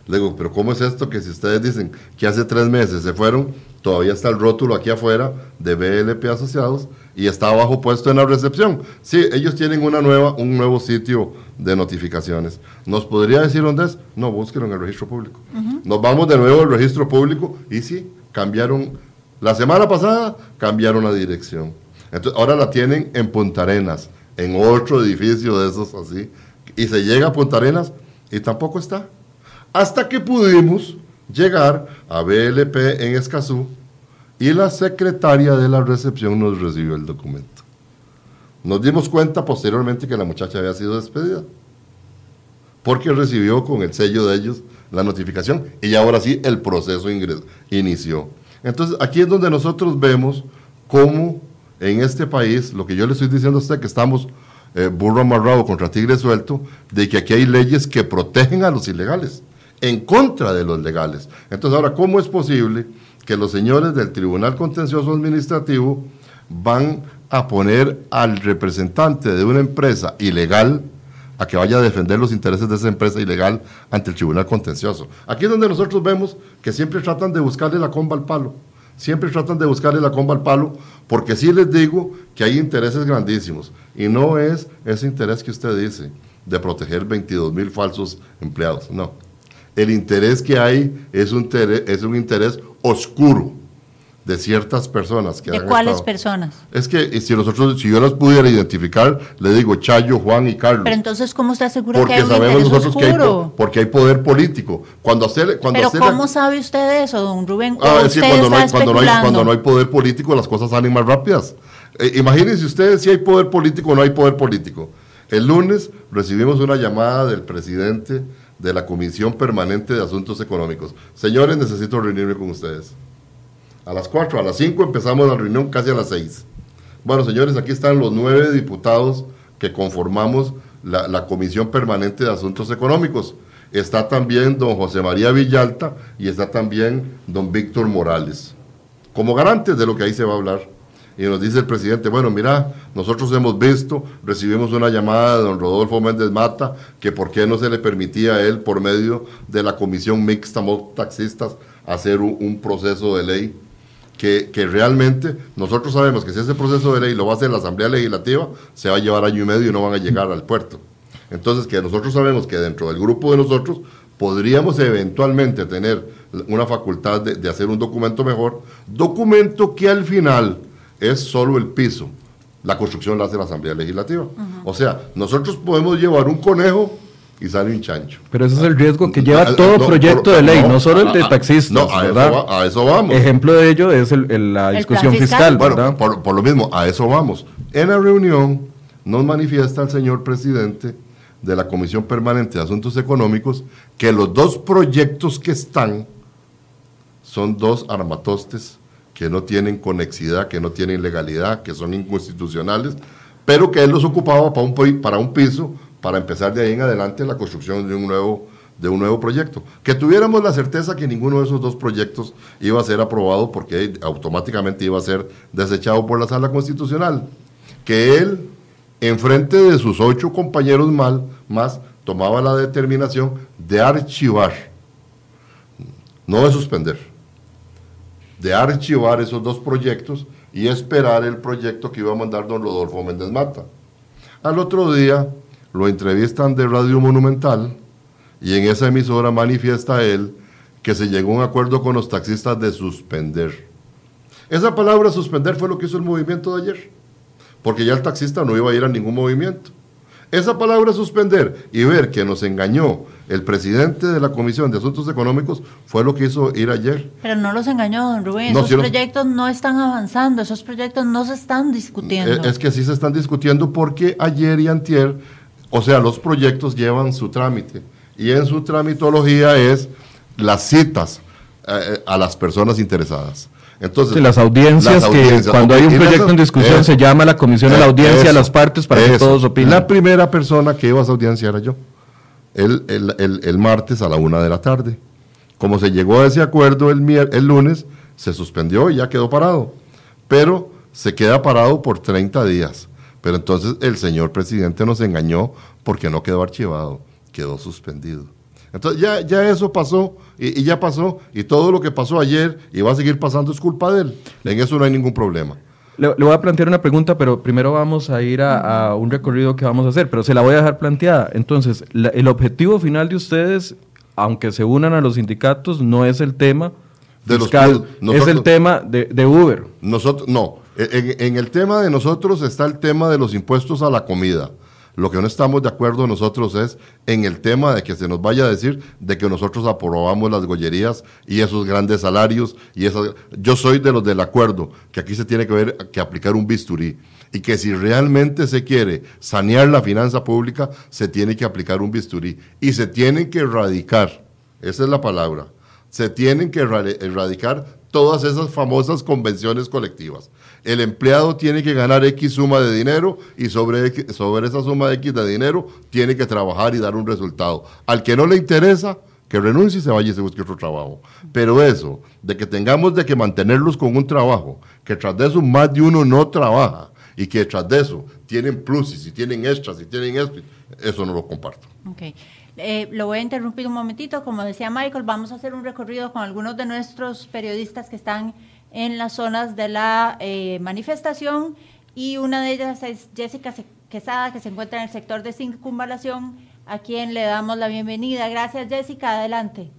Le digo, pero ¿cómo es esto que si ustedes dicen que hace tres meses se fueron, todavía está el rótulo aquí afuera de BLP Asociados y está abajo puesto en la recepción? Sí, ellos tienen una nueva, un nuevo sitio de notificaciones. ¿Nos podría decir dónde es? No, búsquenlo en el registro público. Nos vamos de nuevo al registro público y sí, cambiaron, la semana pasada cambiaron la dirección. Entonces, ahora la tienen en Punta Arenas, en otro edificio de esos así, y se llega a Punta Arenas y tampoco está. Hasta que pudimos llegar a BLP en Escazú y la secretaria de la recepción nos recibió el documento. Nos dimos cuenta posteriormente que la muchacha había sido despedida porque recibió con el sello de ellos la notificación y ahora sí el proceso inició. Entonces aquí es donde nosotros vemos cómo en este país, lo que yo le estoy diciendo a usted, que estamos eh, burro amarrado contra tigre suelto, de que aquí hay leyes que protegen a los ilegales, en contra de los legales. Entonces, ahora, ¿cómo es posible que los señores del Tribunal Contencioso Administrativo van a poner al representante de una empresa ilegal a que vaya a defender los intereses de esa empresa ilegal ante el Tribunal Contencioso? Aquí es donde nosotros vemos que siempre tratan de buscarle la comba al palo siempre tratan de buscarle la comba al palo, porque sí les digo que hay intereses grandísimos, y no es ese interés que usted dice de proteger 22 mil falsos empleados, no. El interés que hay es un, es un interés oscuro de ciertas personas. Que ¿De cuáles personas? Es que si nosotros, si yo las pudiera identificar, le digo Chayo, Juan y Carlos. Pero entonces, ¿cómo está seguro porque que hay sabemos nosotros que hay, porque hay poder político. Cuando hacer, cuando Pero ¿cómo sabe usted eso, don Rubén? Ah, es cuando no, hay, cuando, no hay, cuando no hay poder político, las cosas salen más rápidas. Eh, imagínense ustedes si hay poder político o no hay poder político. El lunes recibimos una llamada del presidente de la Comisión Permanente de Asuntos Económicos. Señores, necesito reunirme con ustedes. A las 4, a las 5 empezamos la reunión casi a las 6. Bueno, señores, aquí están los nueve diputados que conformamos la, Comisión Permanente de Asuntos Económicos. Está también don José María Villalta y está también don Víctor Morales, como garantes de lo que ahí se va a hablar. y nos dice el presidente, bueno, mira, nosotros hemos visto, recibimos una llamada de don Rodolfo Méndez Mata, que por qué no se le permitía a él, por medio de la comisión mixta taxistas, hacer un, proceso de ley que, que, realmente nosotros sabemos que si ese proceso de ley lo va a hacer la Asamblea Legislativa, se va a llevar año y medio y no van a llegar al puerto. Entonces, que nosotros sabemos que dentro del grupo de nosotros podríamos eventualmente tener una facultad de, hacer un documento mejor, documento que al final es solo el piso. La construcción la hace la Asamblea Legislativa. O sea, nosotros podemos llevar un conejo y sale un chancho. Pero ese es el riesgo que lleva todo proyecto de ley, no, solo el de taxistas. No, a, Eso, vamos. Ejemplo de ello es la discusión fiscal. Bueno, por, por, lo mismo, a eso vamos. En la reunión nos manifiesta el señor presidente de la Comisión Permanente de Asuntos Económicos que los dos proyectos que están son dos armatostes que no tienen conexidad, que no tienen legalidad, que son inconstitucionales, pero que él los ocupaba para un, para un piso para empezar de ahí en adelante la construcción de un nuevo de un nuevo proyecto. Que tuviéramos la certeza que ninguno de esos dos proyectos iba a ser aprobado porque automáticamente iba a ser desechado por la sala constitucional. Que él en frente de sus ocho compañeros mal, más, tomaba la determinación de archivar, no de suspender, de archivar esos dos proyectos y esperar el proyecto que iba a mandar don Rodolfo Méndez Mata. Al otro día lo entrevistan de Radio Monumental y en esa emisora manifiesta él que se llegó a un acuerdo con los taxistas de suspender. Esa palabra suspender fue lo que hizo el movimiento de ayer porque ya el taxista no iba a ir a ningún movimiento. Esa palabra suspender y ver que nos engañó el presidente de la Comisión de Asuntos Económicos fue lo que hizo ir ayer. Pero no los engañó, don Rubén. esos proyectos no están avanzando, esos proyectos no se están discutiendo. Es, que sí se están discutiendo porque ayer y antier, o sea, los proyectos llevan su trámite. Y en su tramitología es las citas eh, a las personas interesadas. Entonces, las, audiencias que cuando hay un proyecto en discusión se llama la comisión de la audiencia a las partes para que todos opinen. La primera persona que iba a esa audiencia era yo, el, el, martes a la una de la tarde. Como se llegó a ese acuerdo el, el lunes, se suspendió y ya quedó parado. Pero se queda parado por 30 días. Pero entonces el señor presidente nos engañó porque no quedó archivado, quedó suspendido. Entonces ya, ya eso pasó y, ya pasó y todo lo que pasó ayer y va a seguir pasando es culpa de él. En eso no hay ningún problema. Le, voy a plantear una pregunta, pero primero vamos a ir a, un recorrido que vamos a hacer, pero se la voy a dejar planteada. Entonces, el objetivo final de ustedes, aunque se unan a los sindicatos, no es el tema de fiscal, es el tema de, Uber. Nosotros, no, en el tema de nosotros está el tema de los impuestos a la comida. Lo que no estamos de acuerdo nosotros es en el tema de que se nos vaya a decir de que nosotros aprobamos las gollerías y esos grandes salarios y esas... Yo soy de los del acuerdo que aquí se tiene que ver que aplicar un bisturí y que si realmente se quiere sanear la finanza pública se tiene que aplicar un bisturí y se tienen que erradicar, esa es la palabra, se tienen que erradicar todas esas famosas convenciones colectivas el empleado tiene que ganar X suma de dinero y sobre, sobre esa suma de X de dinero tiene que trabajar y dar un resultado. Al que no le interesa, que renuncie y se vaya y se busque otro trabajo. Pero eso, de que tengamos de que mantenerlos con un trabajo, que tras de eso más de uno no trabaja y que tras de eso tienen pluses y tienen extras y tienen esto, eso no lo comparto. Okay. Eh, lo voy a interrumpir un momentito. Como decía Michael, vamos a hacer un recorrido con algunos de nuestros periodistas que están en las zonas de la eh, manifestación y una de ellas es Jessica Quesada, que se encuentra en el sector de circunvalación, a quien le damos la bienvenida. Gracias, Jessica. Adelante.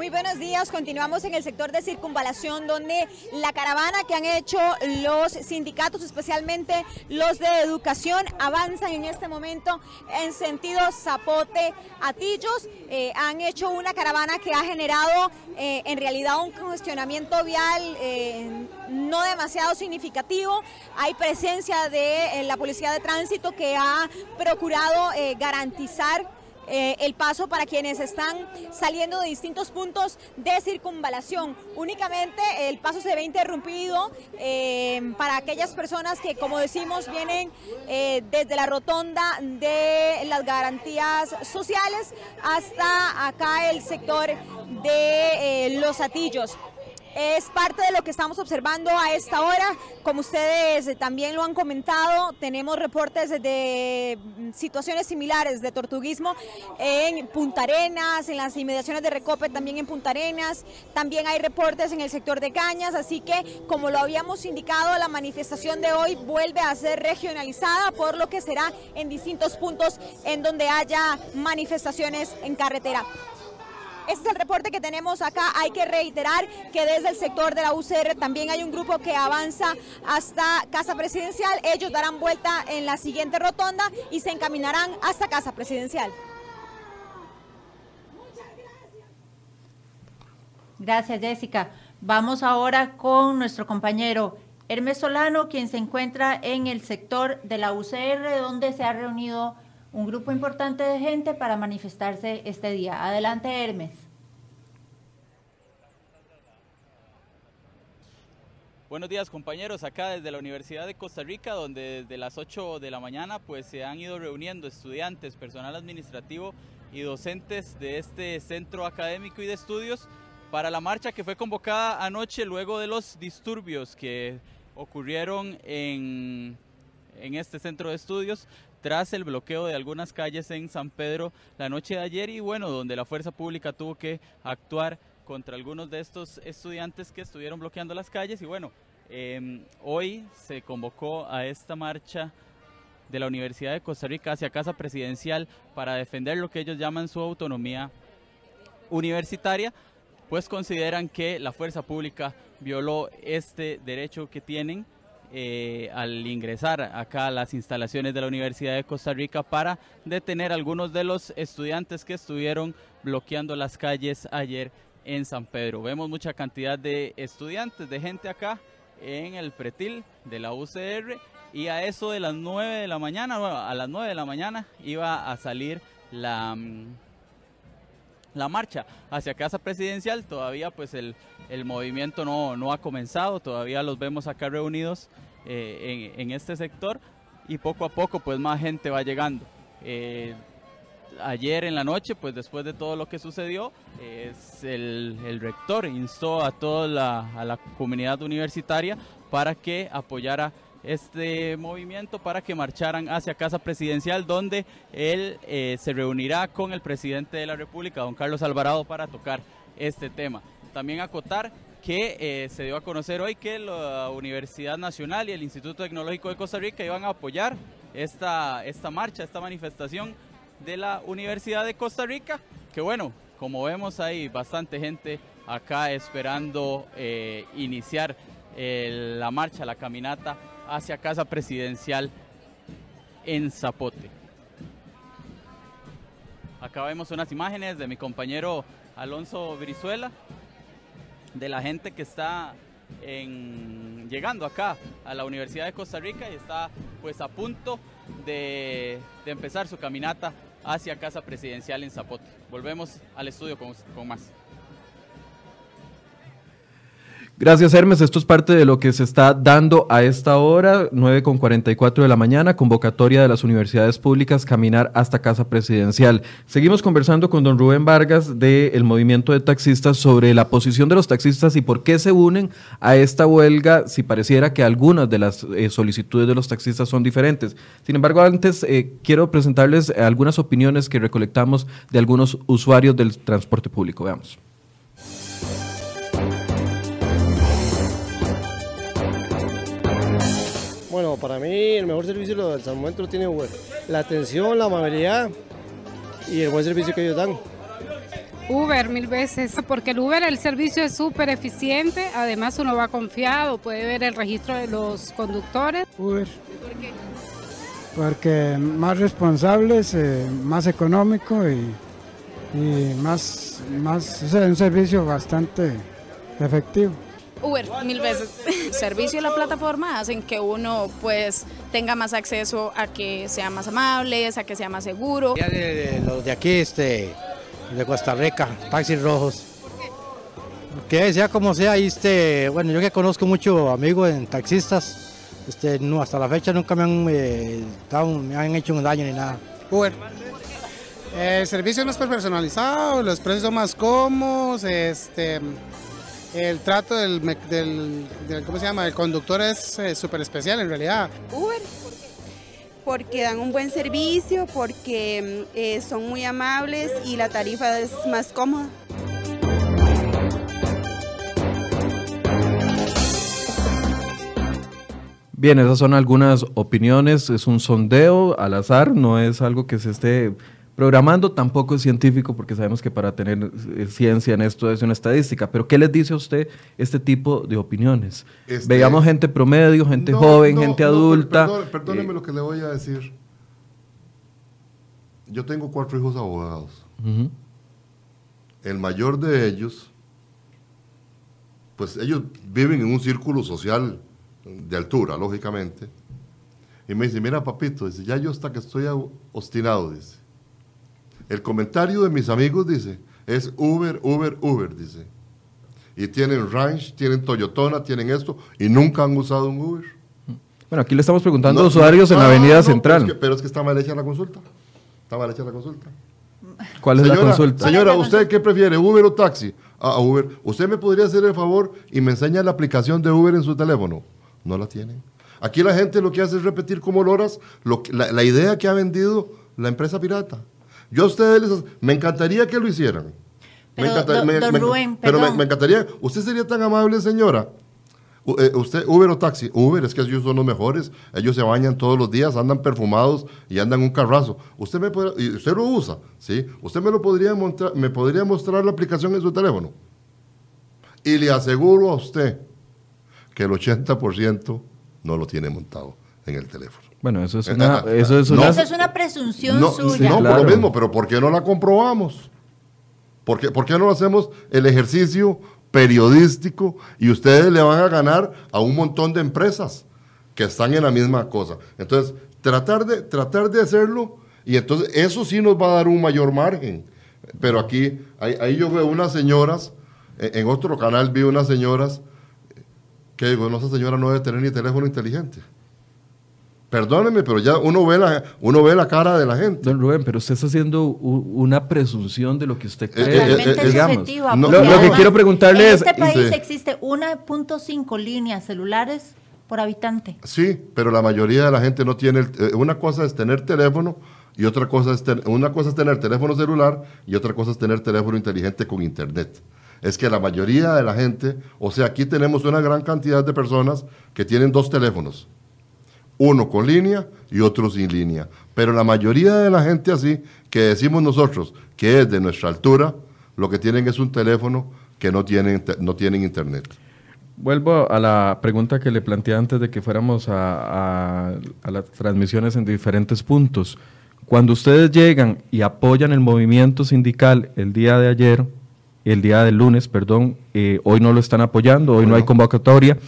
Muy buenos días, continuamos en el sector de circunvalación donde la caravana que han hecho los sindicatos, especialmente los de educación, avanzan en este momento en sentido Zapote Atillos. Eh, han hecho una caravana que ha generado eh, en realidad un congestionamiento vial eh, no demasiado significativo. Hay presencia de la Policía de Tránsito que ha procurado garantizar eh, el paso para quienes están saliendo de distintos puntos de circunvalación. Únicamente el paso se ve interrumpido eh, para aquellas personas que, como decimos, vienen eh, desde la rotonda de las garantías sociales hasta acá el sector de los atillos. Es parte de lo que estamos observando a esta hora. Como ustedes también lo han comentado, tenemos reportes de situaciones similares de tortuguismo en Punta Arenas, en las inmediaciones de Recope también en Punta Arenas. También hay reportes en el sector de Cañas, así que como lo habíamos indicado, la manifestación de hoy vuelve a ser regionalizada, por lo que será en distintos puntos en donde haya manifestaciones en carretera. Este es el reporte que tenemos acá. Hay que reiterar que desde el sector de la UCR también hay un grupo que avanza hasta Casa Presidencial. Ellos darán vuelta en la siguiente rotonda y se encaminarán hasta Casa Presidencial. Gracias, Jessica. Vamos ahora con nuestro compañero Hermes Solano, quien se encuentra en el sector de la UCR, donde se ha reunido un grupo importante de gente para manifestarse este día. Adelante, Hermes. Buenos días compañeros, acá desde la Universidad de Costa Rica, donde desde las 8 de la mañana pues se han ido reuniendo estudiantes, personal administrativo y docentes de este centro académico y de estudios para la marcha que fue convocada anoche luego de los disturbios que ocurrieron en, en este centro de estudios tras el bloqueo de algunas calles en San Pedro la noche de ayer y bueno, donde la fuerza pública tuvo que actuar contra algunos de estos estudiantes que estuvieron bloqueando las calles. Y bueno, em, hoy se convocó a esta marcha de la Universidad de Costa Rica hacia Casa Presidencial para defender lo que ellos llaman su autonomía universitaria, pues consideran que la fuerza pública violó este derecho que tienen eh, al ingresar acá a las instalaciones de la Universidad de Costa Rica para detener a algunos de los estudiantes que estuvieron bloqueando las calles ayer en San Pedro. Vemos mucha cantidad de estudiantes, de gente acá en el pretil de la UCR y a eso de las 9 de la mañana, a las 9 de la mañana iba a salir la, mm, la marcha hacia Casa Presidencial. Todavía pues el, el movimiento no, no, ha comenzado, todavía los vemos acá reunidos eh, en, en, este sector y poco a poco pues más gente va llegando. Eh, ayer en la noche, pues después de todo lo que sucedió, el, rector instó a toda la, a la comunidad universitaria para que apoyara este movimiento para que marcharan hacia Casa Presidencial, donde él eh, se reunirá con el presidente de la República, don Carlos Alvarado, para tocar este tema. También acotar que eh, se dio a conocer hoy que la Universidad Nacional y el Instituto Tecnológico de Costa Rica iban a apoyar esta, esta marcha, esta manifestación de la Universidad de Costa Rica, que bueno, como vemos hay bastante gente acá esperando eh, iniciar la marcha, la caminata hacia Casa Presidencial en Zapote. Acá vemos unas imágenes de mi compañero Alonso Brizuela, de la gente que está en, llegando acá a la Universidad de Costa Rica y está pues a punto de, empezar su caminata hacia Casa Presidencial en Zapote. Volvemos al estudio con más. Gracias Hermes, esto es parte de lo que se está dando a esta hora, 9 con 44 de la mañana, convocatoria de las universidades públicas Caminar hasta Casa Presidencial. Seguimos conversando con don Rubén Vargas del movimiento de taxistas sobre la posición de los taxistas y por qué se unen a esta huelga si pareciera que algunas de las eh, solicitudes de los taxistas son diferentes. Sin embargo, antes eh, quiero presentarles algunas opiniones que recolectamos de algunos usuarios del transporte público. Veamos. Bueno, para mí el mejor servicio hasta el momento lo tiene Uber. La atención, la amabilidad y el buen servicio que ellos dan. Uber mil veces, porque el Uber el servicio es súper eficiente, además uno va confiado, puede ver el registro de los conductores. Uber. ¿Por qué? Porque más responsables, eh, más económico y, y más, más, o sea, un servicio bastante efectivo. Uber, mil veces. <laughs> El servicio y la plataforma hacen que uno pues tenga más acceso a que sea más amables, a que sea más seguro. Ya de, los de aquí, este, de Costa Rica, taxis rojos. Que sea como sea, este, bueno, yo que conozco mucho amigos en taxistas, este, no, hasta la fecha nunca me han, eh, me han hecho un daño ni nada. Uber. El servicio es más personalizado, los precios son más cómodos, este, El trato del, del, ¿cómo se llama? El conductor es eh, súper especial en realidad. Uber, porque dan un buen servicio, porque mm, eh, son muy amables y la tarifa es más cómoda. Bien, esas son algunas opiniones, es un sondeo al azar, no es algo que se esté programando, tampoco es científico porque sabemos que para tener eh, ciencia en esto es una estadística, pero ¿qué les dice a usted este tipo de opiniones? Este- Veamos gente promedio, gente No, joven, no, gente no, adulta. perdóneme eh, lo que le voy a decir. Yo tengo cuatro hijos abogados. El mayor de ellos, pues ellos viven en un círculo social de altura, lógicamente. Y me dice, mira papito, dice, ya yo hasta que estoy obstinado, dice. El comentario de mis amigos, dice, es Uber, Uber, Uber, dice. Y tienen Ranch, tienen Toyotona, tienen esto, y nunca han usado un Uber. Bueno, aquí le estamos preguntando No, a usuarios en la Avenida no, Central. Pero es, que, pero es que está mal hecha la consulta. Está mal hecha la consulta. ¿Cuál es la Señora, consulta? Señora, ¿usted qué prefiere, Uber o taxi? Ah, Uber. ¿Usted me podría hacer el favor y me enseña la aplicación de Uber en su teléfono? No la tienen. Aquí la gente lo que hace es repetir como loras lo que- la, la idea que ha vendido la empresa pirata. Yo a ustedes les... Me encantaría que lo hicieran. Me Pero, me- don me- Rubén, pero me, encantaría... ¿Usted sería tan amable, señora? U- eh, usted, Uber o taxi. Uber, es que ellos son los mejores. Ellos se bañan todos los días, andan perfumados y andan un carrazo. Usted me puede- y usted lo usa, ¿sí? Usted me lo podría mostrar, me podría mostrar la aplicación en su teléfono. Y le aseguro a usted que el 80% no lo tiene montado en el teléfono. Bueno, eso es Eh, una... eh, Eso es no. una Eso es una presunción No, suya. no, claro. por lo mismo, pero ¿por qué no la comprobamos? ¿Por qué, por qué no hacemos el ejercicio periodístico y ustedes le van a ganar a un montón de empresas que están en la misma cosa? Entonces, tratar de, tratar de hacerlo y entonces eso sí nos va a dar un mayor margen. Pero aquí, ahí, ahí yo veo unas señoras, en otro canal vi unas señoras que digo, no, esa señora no debe tener ni teléfono inteligente. Perdónenme, pero ya uno ve la, uno ve la cara de la gente. Don Rubén, pero usted está haciendo u- una presunción de lo que usted cree. Realmente digamos. subjetiva, No, porque lo, lo que quiero preguntarle en es... este país Sí. existe 1.5 líneas celulares por habitante. Sí, pero la mayoría de la gente no tiene. el- eh, una cosa es tener teléfono y otra cosa es ten- una cosa es tener teléfono celular y otra cosa es tener teléfono inteligente con internet. Es que la mayoría de la gente, o sea, aquí tenemos una gran cantidad de personas que tienen dos teléfonos, uno con línea y otro sin línea. Pero la mayoría de la gente así, que decimos nosotros que es de nuestra altura, lo que tienen es un teléfono que no tienen, no tienen internet. Vuelvo a la pregunta que le planteé antes de que fuéramos a, a- a las transmisiones en diferentes puntos. Cuando ustedes llegan y apoyan el movimiento sindical el día de ayer, el día del lunes, perdón, eh, hoy no lo están apoyando, hoy no hay convocatoria,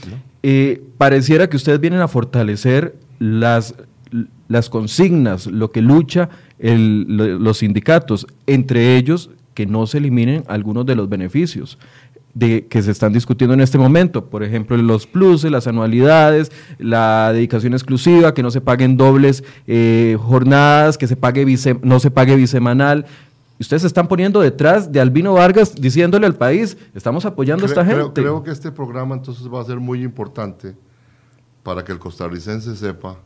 eh, pareciera que ustedes vienen a fortalecer las, las consignas, lo que lucha el- lo- los sindicatos, entre ellos que no se eliminen algunos de los beneficios de, que se están discutiendo en este momento. Por ejemplo, los pluses, las anualidades, la dedicación exclusiva, que no se paguen dobles eh, jornadas, que se pague bise- no se pague bisemanal. Ustedes se están poniendo detrás de Albino Vargas diciéndole al país, estamos apoyando a esta Creo- gente. Creo que este programa entonces va a ser muy importante para que el costarricense sepa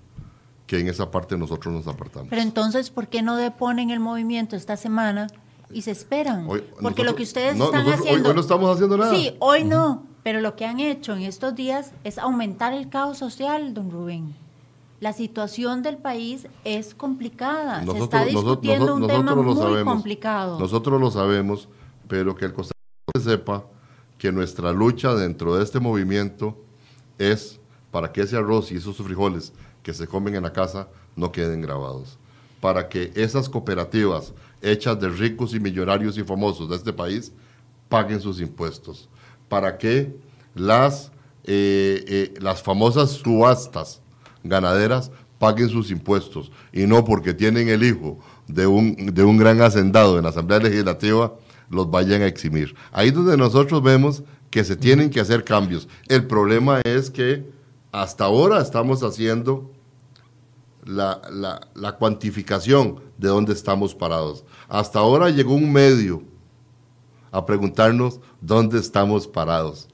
que en esa parte nosotros nos apartamos. Pero entonces, ¿por qué no deponen el movimiento esta semana y se esperan? Hoy- Porque nosotros- lo que ustedes no, están nosotros hoy- haciendo... hoy no estamos haciendo nada. Sí, hoy no, pero lo que han hecho en estos días es aumentar el caos social, don Rubén. La situación del país es complicada. se está discutiendo un tema nosotros lo muy sabemos. complicado. Nosotros lo sabemos, pero que el costarricense sepa que nuestra lucha dentro de este movimiento es para que ese arroz y esos frijoles que se comen en la casa no queden grabados. Para que esas cooperativas hechas de ricos y millonarios y famosos de este país paguen sus impuestos. Para que las, eh, eh, las famosas subastas ganaderas paguen sus impuestos y no porque tienen el hijo de un, de un gran hacendado en la Asamblea Legislativa los vayan a eximir. Ahí es donde nosotros vemos que se tienen que hacer cambios. El problema es que hasta ahora estamos haciendo la, la- la cuantificación de dónde estamos parados. Hasta ahora llegó un medio a preguntarnos dónde estamos parados.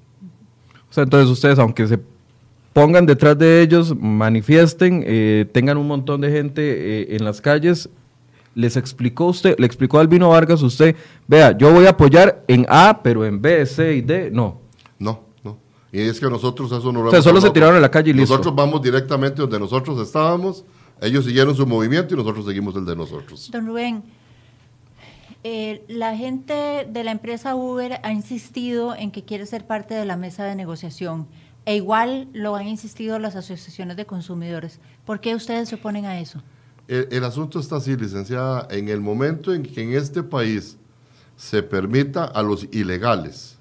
O sea, entonces ustedes, aunque se pongan detrás de ellos, manifiesten, eh, tengan un montón de gente eh, en las calles, les explicó usted, le explicó a Albino Vargas usted, vea, yo voy a apoyar en A, pero en B, C y D, no. No, no. Y es que nosotros eso no lo O sea, hemos solo se tiraron a la calle y listo. Nosotros vamos directamente donde nosotros estábamos, ellos siguieron su movimiento y nosotros seguimos el de nosotros. Don Rubén, eh, la gente de la empresa Uber ha insistido en que quiere ser parte de la mesa de negociación. E igual lo han insistido las asociaciones de consumidores. ¿Por qué ustedes se oponen a eso? El, el asunto está así, licenciada, en el momento en que en este país se permita a los ilegales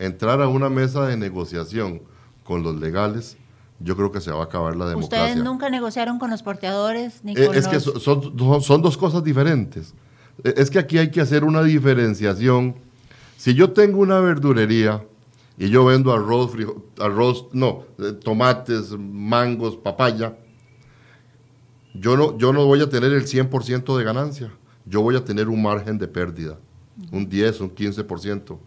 entrar a una mesa de negociación con los legales, yo creo que se va a acabar la democracia. Ustedes nunca negociaron con los porteadores ni Eh, con es que los... so- son, son- son dos cosas diferentes. Eh, Es que aquí hay que hacer una diferenciación. Si yo tengo una verdurería y yo vendo arroz, frijo- arroz, no, eh, tomates, mangos, papaya, yo no, yo no voy a tener el 100% de ganancia. Yo voy a tener un margen de pérdida, un 10, un 15%.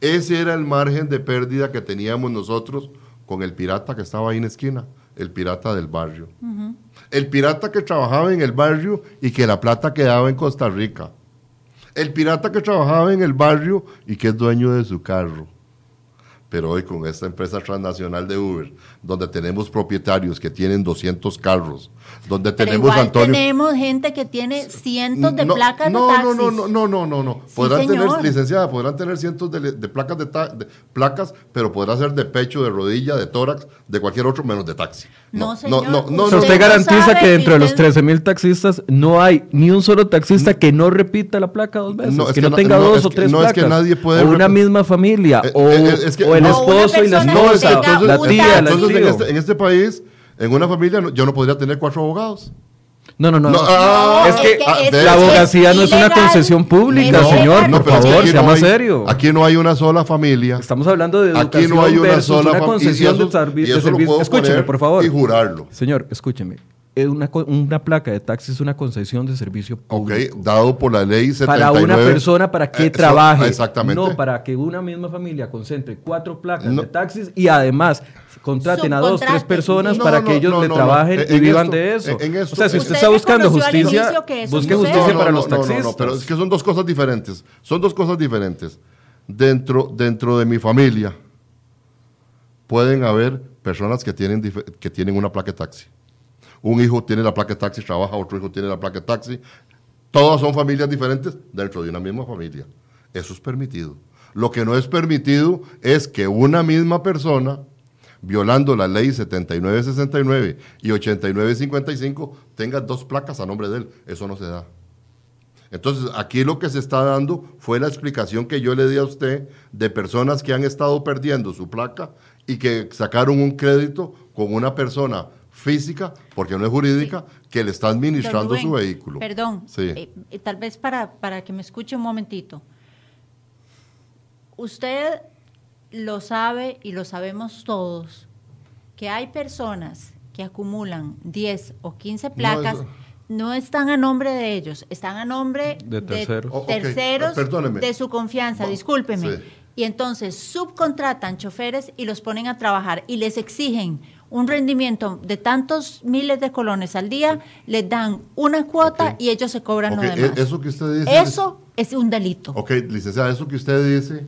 Ese era el margen de pérdida que teníamos nosotros con el pirata que estaba ahí en la esquina, el pirata del barrio. El pirata que trabajaba en el barrio y que la plata quedaba en Costa Rica. El pirata que trabajaba en el barrio y que es dueño de su carro. Pero hoy con esta empresa transnacional de Uber, donde tenemos propietarios que tienen 200 carros, donde Pero tenemos igual Antonio... tenemos gente que tiene cientos de No, placas no, de no, taxis. no, no, no, no, no, no. Sí, Podrán tener, señor. licenciada, podrán tener cientos de, de placas de, ta- de placas, pero podrá ser de pecho, de rodilla, de tórax, de cualquier otro, menos de taxi. No, no, señor. no, no, usted no. garantiza sabe que dentro de los usted- 13 mil taxistas no hay ni un solo taxista que no repita la placa dos veces, No, es que, que no tenga no, dos es o tres no, es que placas, nadie puede o una misma familia, Eh, o, eh, es que- o el no, esposo y la No, esposa, entonces, la tía, el entonces en, este, en este país, en una familia, no- yo no podría tener cuatro abogados. No, no, no. No, no. ah, es que, es- la es abogacía no es una concesión pública, es señor, por pero es que favor, aquí sea no más hay- serio. Aquí no hay una sola familia. Estamos hablando de Aquí educación no hay una versus sola una y concesión eso- de, servi- y de eso lo servicio. puedo Escúcheme, poner por favor. Y jurarlo. Señor, escúcheme. Es Una, una placa de taxi es una concesión de servicio Ok, público. dado por la ley 79. Para una persona para que Eh, eso- trabaje. exactamente. No para que una misma familia concentre cuatro placas No. de taxis y además contraten a dos, tres personas para No, que ellos no, le no, trabajen no. y vivan esto- de eso. en- en esto- o sea, si usted Usted está buscando justicia, eso busque justicia para no, los no, no, taxistas. No, pero es que son dos cosas diferentes. Son dos cosas diferentes. Dentro, dentro de mi familia pueden haber personas que tienen, que tienen una placa de taxi. Un hijo tiene la placa de taxi, trabaja, otro hijo tiene la placa de taxi. Todas son familias diferentes dentro de una misma familia. Eso es permitido. Lo que no es permitido es que una misma persona, violando la ley 7969 y 8955, tenga dos placas a nombre de él. Eso no se da. Entonces, aquí lo que se está dando fue la explicación que yo le di a usted de personas que han estado perdiendo su placa y que sacaron un crédito con una persona física, porque no es jurídica, que le está administrando su vehículo. Perdón, Sí. eh, eh, tal vez para, para que me escuche un momentito. Usted lo sabe y lo sabemos todos, que hay personas que acumulan 10 o 15 placas, eso- no, están a nombre de ellos, están a nombre De terceros. Oh, de su confianza, Va- discúlpeme. sí. Y entonces subcontratan choferes y los ponen a trabajar y les exigen un rendimiento de tantos miles de colones al día, les dan una cuota y ellos se cobran Ok, lo demás. e- eso que usted dice... Eso es un delito. Ok, licenciada, eso que usted dice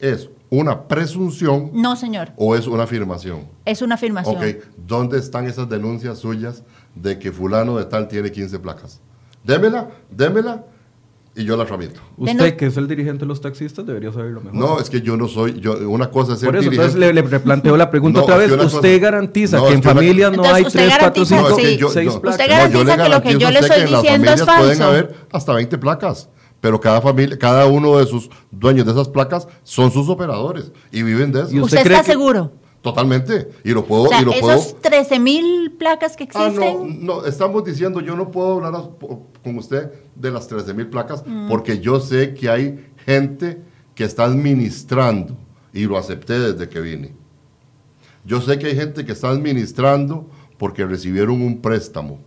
es una presunción No, señor, o es una afirmación. es una afirmación. Ok, ¿dónde están esas denuncias suyas de que fulano de tal tiene 15 placas? Démela, démela y yo la tramito. Usted, que es el dirigente de los taxistas, debería saberlo mejor. No, es que yo no soy, yo, una cosa es ser Por eso, dirigente. entonces le, le replanteo la pregunta No, otra vez. ¿Usted cosa- garantiza No, que en familias no Entonces, hay usted 3, 4, garantiza- 5, No, es que sí. yo- 6 no. placas? Usted No, yo garantiza le que lo que garantizo yo a le usted estoy que en las diciendo es familias pueden falso. haber hasta 20 placas, pero cada familia, cada uno de sus dueños de esas placas son sus operadores y viven de eso. ¿Y ¿Usted, usted cree está que- seguro? Totalmente. Y lo puedo, O sea, y lo puedo. esos 13 mil placas que Ah, existen, no, no, estamos diciendo, yo no puedo hablar a- con usted de las 13 mil placas Mm. porque yo sé que hay gente que está administrando y lo acepté desde que vine. Yo sé que hay gente que está administrando porque recibieron un préstamo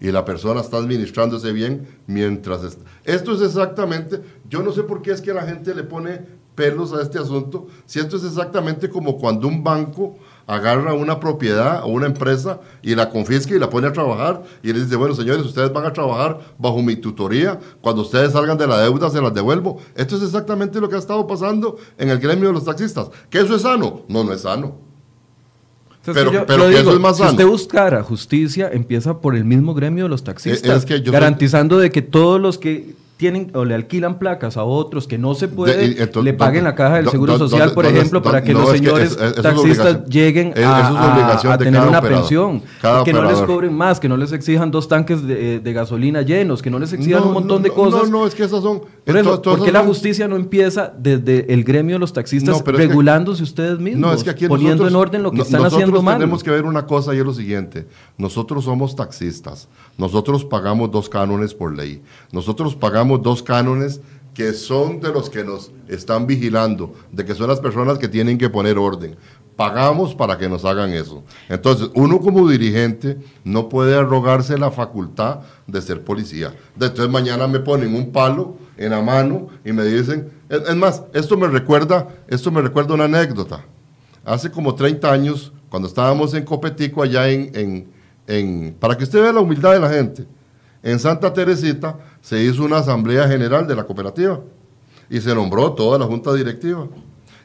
y la persona está administrando ese bien mientras... est- Esto es exactamente, yo no sé por qué es que la gente le pone pelos a este asunto, si esto es exactamente como cuando un banco agarra una propiedad o una empresa y la confisca y la pone a trabajar y les dice, bueno, señores, ustedes van a trabajar bajo mi tutoría, cuando ustedes salgan de la deuda se las devuelvo. Esto es exactamente lo que ha estado pasando en el gremio de los taxistas. ¿Que eso es sano? No, no es sano. pero, pero pero digo, eso es más si usted buscara justicia, empieza por el mismo gremio de los taxistas, Eh, es que yo soy- garantizando de que todos los que tienen o le alquilan placas a otros que no se puede, De- entonces, le paguen la caja del ¿dó- Seguro Social, por ejemplo, para que no, los que señores es taxistas lleguen Es- a, tener una operador. pensión, que no les cobren más, que no les exijan dos tanques de, de gasolina llenos, que no les exijan No, un montón no, de cosas. No, no, es que esas son... Por, eso, to- todas ¿por qué la justicia no empieza desde el gremio de los taxistas que- regulándose ustedes mismos, No, es que aquí poniendo nosotros- en orden lo que están haciendo mal? tenemos que ver una cosa y es lo siguiente. Nosotros somos taxistas. Nosotros pagamos dos cánones por ley. Nosotros pagamos dos cánones que son de los que nos están vigilando, de que son las personas que tienen que poner orden. Pagamos para que nos hagan eso. Entonces, uno como dirigente no puede arrogarse la facultad de ser policía. Entonces, mañana me ponen un palo en la mano y me dicen, es, más, esto me recuerda, esto me recuerda una anécdota. Hace como 30 años, cuando estábamos en Copetico, allá en- en- para que usted vea la humildad de la gente, en Santa Teresita se hizo una asamblea general de la cooperativa y se nombró toda la junta directiva.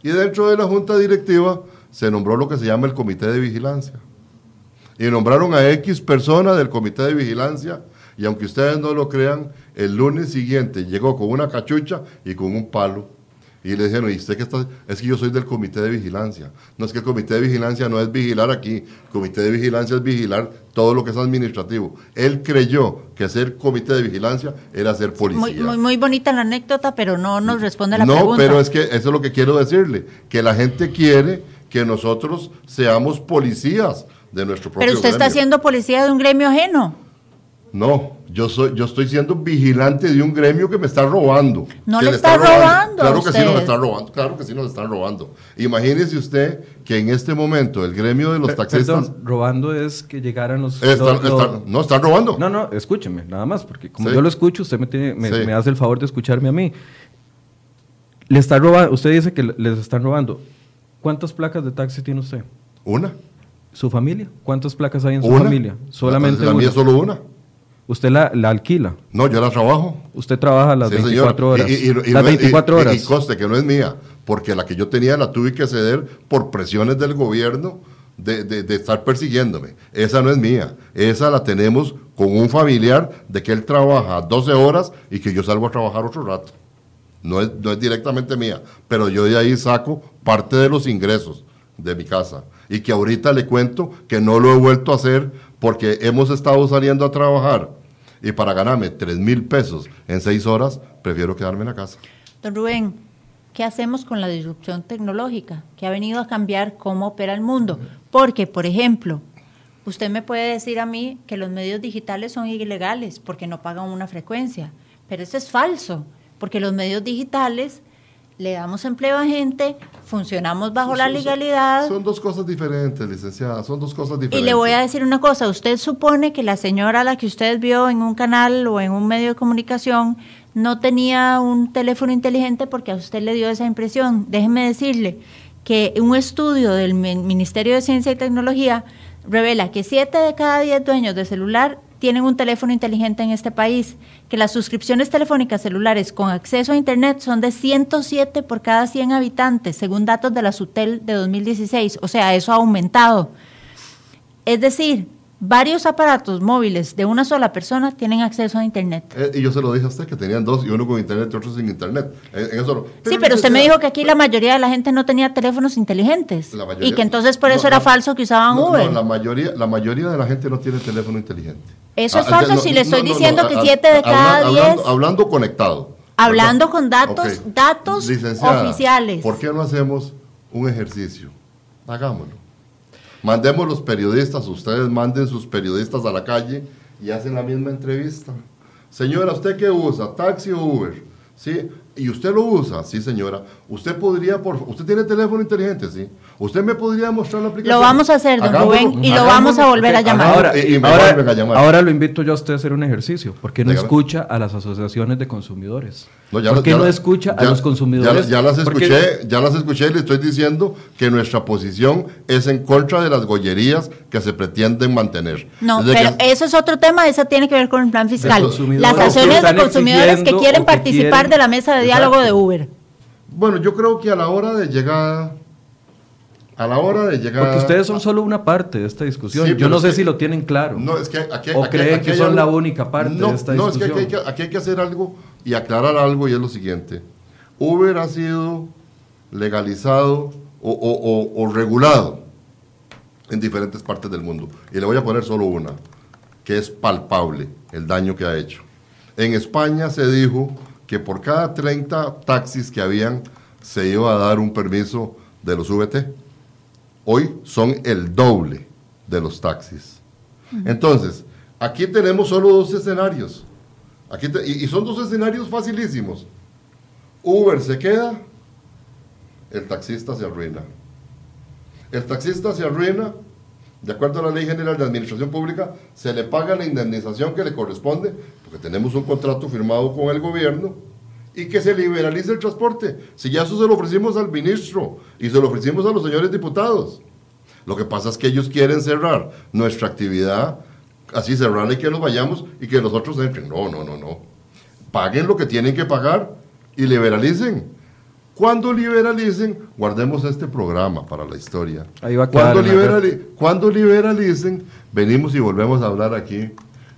Y dentro de la junta directiva se nombró lo que se llama el comité de vigilancia. Y nombraron a X persona del comité de vigilancia y aunque ustedes no lo crean, el lunes siguiente llegó con una cachucha y con un palo. Y le dijeron, ¿y usted qué está? Es que yo soy del comité de vigilancia. No es que el comité de vigilancia no es vigilar aquí. El comité de vigilancia es vigilar todo lo que es administrativo. Él creyó que ser comité de vigilancia era ser policía. Muy, muy, muy bonita la anécdota, pero no nos responde a la no, pregunta. pero es que eso es lo que quiero decirle, que la gente quiere que nosotros seamos policías de nuestro propio Pero usted está siendo policía de un gremio ajeno. No, yo soy, yo estoy siendo vigilante de un gremio que me está robando. No le está robando a Claro que sí nos está robando, claro que sí nos están robando. Imagínese usted que en este momento el gremio de los Pe- taxistas perdón, robando es que llegaran los... Están- los- los- están- no, están robando. No, no, escúcheme, nada más, porque como Sí. yo lo escucho, usted me, tiene, me, Sí. me hace el favor de escucharme a mí. Le está robando, usted dice que le- les están robando. ¿Cuántas placas de taxi tiene usted? Una. ¿Su familia? ¿Cuántas placas hay en su Una. familia? Solamente La- la mía una. solo una. ¿Usted la, la alquila? No, yo la trabajo. Usted trabaja las Sí, 24 señor. horas. Y- y- y las no es- 24 y- y- horas. Y, conste que no es mía, porque la que yo tenía la tuve que ceder por presiones del gobierno de, de- de estar persiguiéndome. Esa no es mía. Esa la tenemos con un familiar de que él trabaja 12 horas y que yo salgo a trabajar otro rato. No es, no es directamente mía, pero yo de ahí saco parte de los ingresos de mi casa. Y que ahorita le cuento que no lo he vuelto a hacer porque hemos estado saliendo a trabajar y para ganarme 3 mil pesos en 6 horas, prefiero quedarme en la casa. Don Rubén, ¿qué hacemos con la disrupción tecnológica que ha venido a cambiar cómo opera el mundo? Porque, por ejemplo, usted me puede decir a mí que los medios digitales son ilegales porque no pagan una frecuencia, pero eso es falso, porque los medios digitales le damos empleo a gente, funcionamos bajo la Son- legalidad. Son dos cosas diferentes, licenciada, son dos cosas diferentes. Y le voy a decir una cosa, usted supone que la señora a la que usted vio en un canal o en un medio de comunicación no tenía un teléfono inteligente porque a usted le dio esa impresión. Déjeme decirle que un estudio del Mi- Ministerio de Ciencia y Tecnología revela que 7 de cada 10 dueños de celular tienen un teléfono inteligente en este país, que las suscripciones telefónicas celulares con acceso a Internet son de 107 por cada 100 habitantes, según datos de la SUTEL de 2016. O sea, eso ha aumentado. Es decir, varios aparatos móviles de una sola persona tienen acceso a Internet. Eh, y yo se lo dije a usted, que tenían dos, y uno con internet y otro sin internet. En- en eso. Sí, pero usted me dijo que aquí la mayoría de la gente no tenía teléfonos inteligentes La mayoría- y que entonces por eso No, era no, falso que usaban no, Uber. no, la, mayoría, la mayoría de la gente no tiene teléfono inteligente. Eso es Ah, falso no, si le estoy diciendo no, que ah, 7 de cada hablando, 10 hablando conectado. hablando con datos, datos Licenciada, oficiales. ¿Por qué no hacemos un ejercicio? Hagámoslo. Mandemos los periodistas, ustedes manden sus periodistas a la calle y hacen la misma entrevista. Señora, ¿usted qué usa? ¿Taxi o Uber? ¿Sí? Y usted lo usa, sí señora, usted podría, por usted tiene teléfono inteligente, sí. Usted me podría mostrar la aplicación. Lo vamos a hacer, don Hagámoslo, Rubén, y lo vamos a volver a llamar. Ahora, y- ahora- vuelven a llamar. ahora lo invito yo a usted a hacer un ejercicio. ¿Por qué no Dígame. escucha a las asociaciones de consumidores? No, ya ¿Por qué ya no escucha a los consumidores? Ya, ya las Porque- escuché, ya las escuché y le estoy diciendo que nuestra posición es en contra de las gollerías que se pretenden mantener. No, Desde pero que- eso es otro tema, eso tiene que ver con el plan fiscal. Las acciones de consumidores que quieren participar quieren- de la mesa de diálogo de Uber. Bueno, yo creo que a la hora de llegada, a la hora de llegar... Porque ustedes son solo una parte de esta discusión. Sí, Yo no sé que- si lo tienen claro. No, es que aquí, o aquí- creen aquí que son la única parte no, de esta No, es que discusión. aquí hay que, aquí hay que hacer algo y aclarar algo y es lo siguiente. Uber ha sido legalizado o, o- o- o regulado en diferentes partes del mundo. Y le voy a poner solo una, que es palpable el daño que ha hecho. En España se dijo que por cada 30 taxis que habían se iba a dar un permiso de los VT. Hoy son el doble de los taxis. Entonces, aquí tenemos solo dos escenarios. Aquí te- y, y son dos escenarios facilísimos. Uber se queda, el taxista se arruina. El taxista se arruina, de acuerdo a la Ley General de Administración Pública, se le paga la indemnización que le corresponde, porque tenemos un contrato firmado con el gobierno, y que se liberalice el transporte. Si ya eso se lo ofrecimos al ministro y se lo ofrecimos a los señores diputados. Lo que pasa es que ellos quieren cerrar nuestra actividad, así cerrarla y que nos vayamos y que los otros entren. No, no, no, no. Paguen lo que tienen que pagar y liberalicen. Cuando liberalicen, guardemos este programa para la historia. Ahí va a quedar Cuando, liberali- cuando liberalicen, venimos y volvemos a hablar aquí.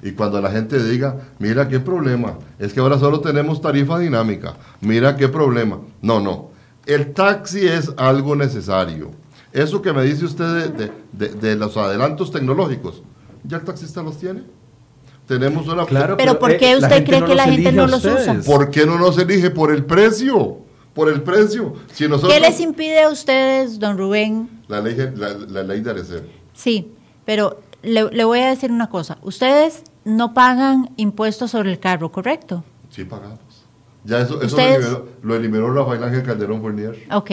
Y cuando la gente diga, mira qué problema, es que ahora solo tenemos tarifa dinámica, mira qué problema. No, no, el taxi es algo necesario. Eso que me dice usted de, de- de- de los adelantos tecnológicos, ¿ya el taxista los tiene? Tenemos una... Claro, Pero ¿por qué usted cree que la gente no los usa? ¿Por qué no nos elige? Por el precio, por el precio. Si nosotros, ¿Qué les impide a ustedes, don Rubén? la, ley, la, la ley de arecer. Sí, pero le, le voy a decir una cosa. Ustedes no pagan impuestos sobre el carro, ¿correcto? Sí, pagamos. Ya eso, eso lo, eliminó, lo eliminó Rafael Ángel Calderón Fournier. Ok.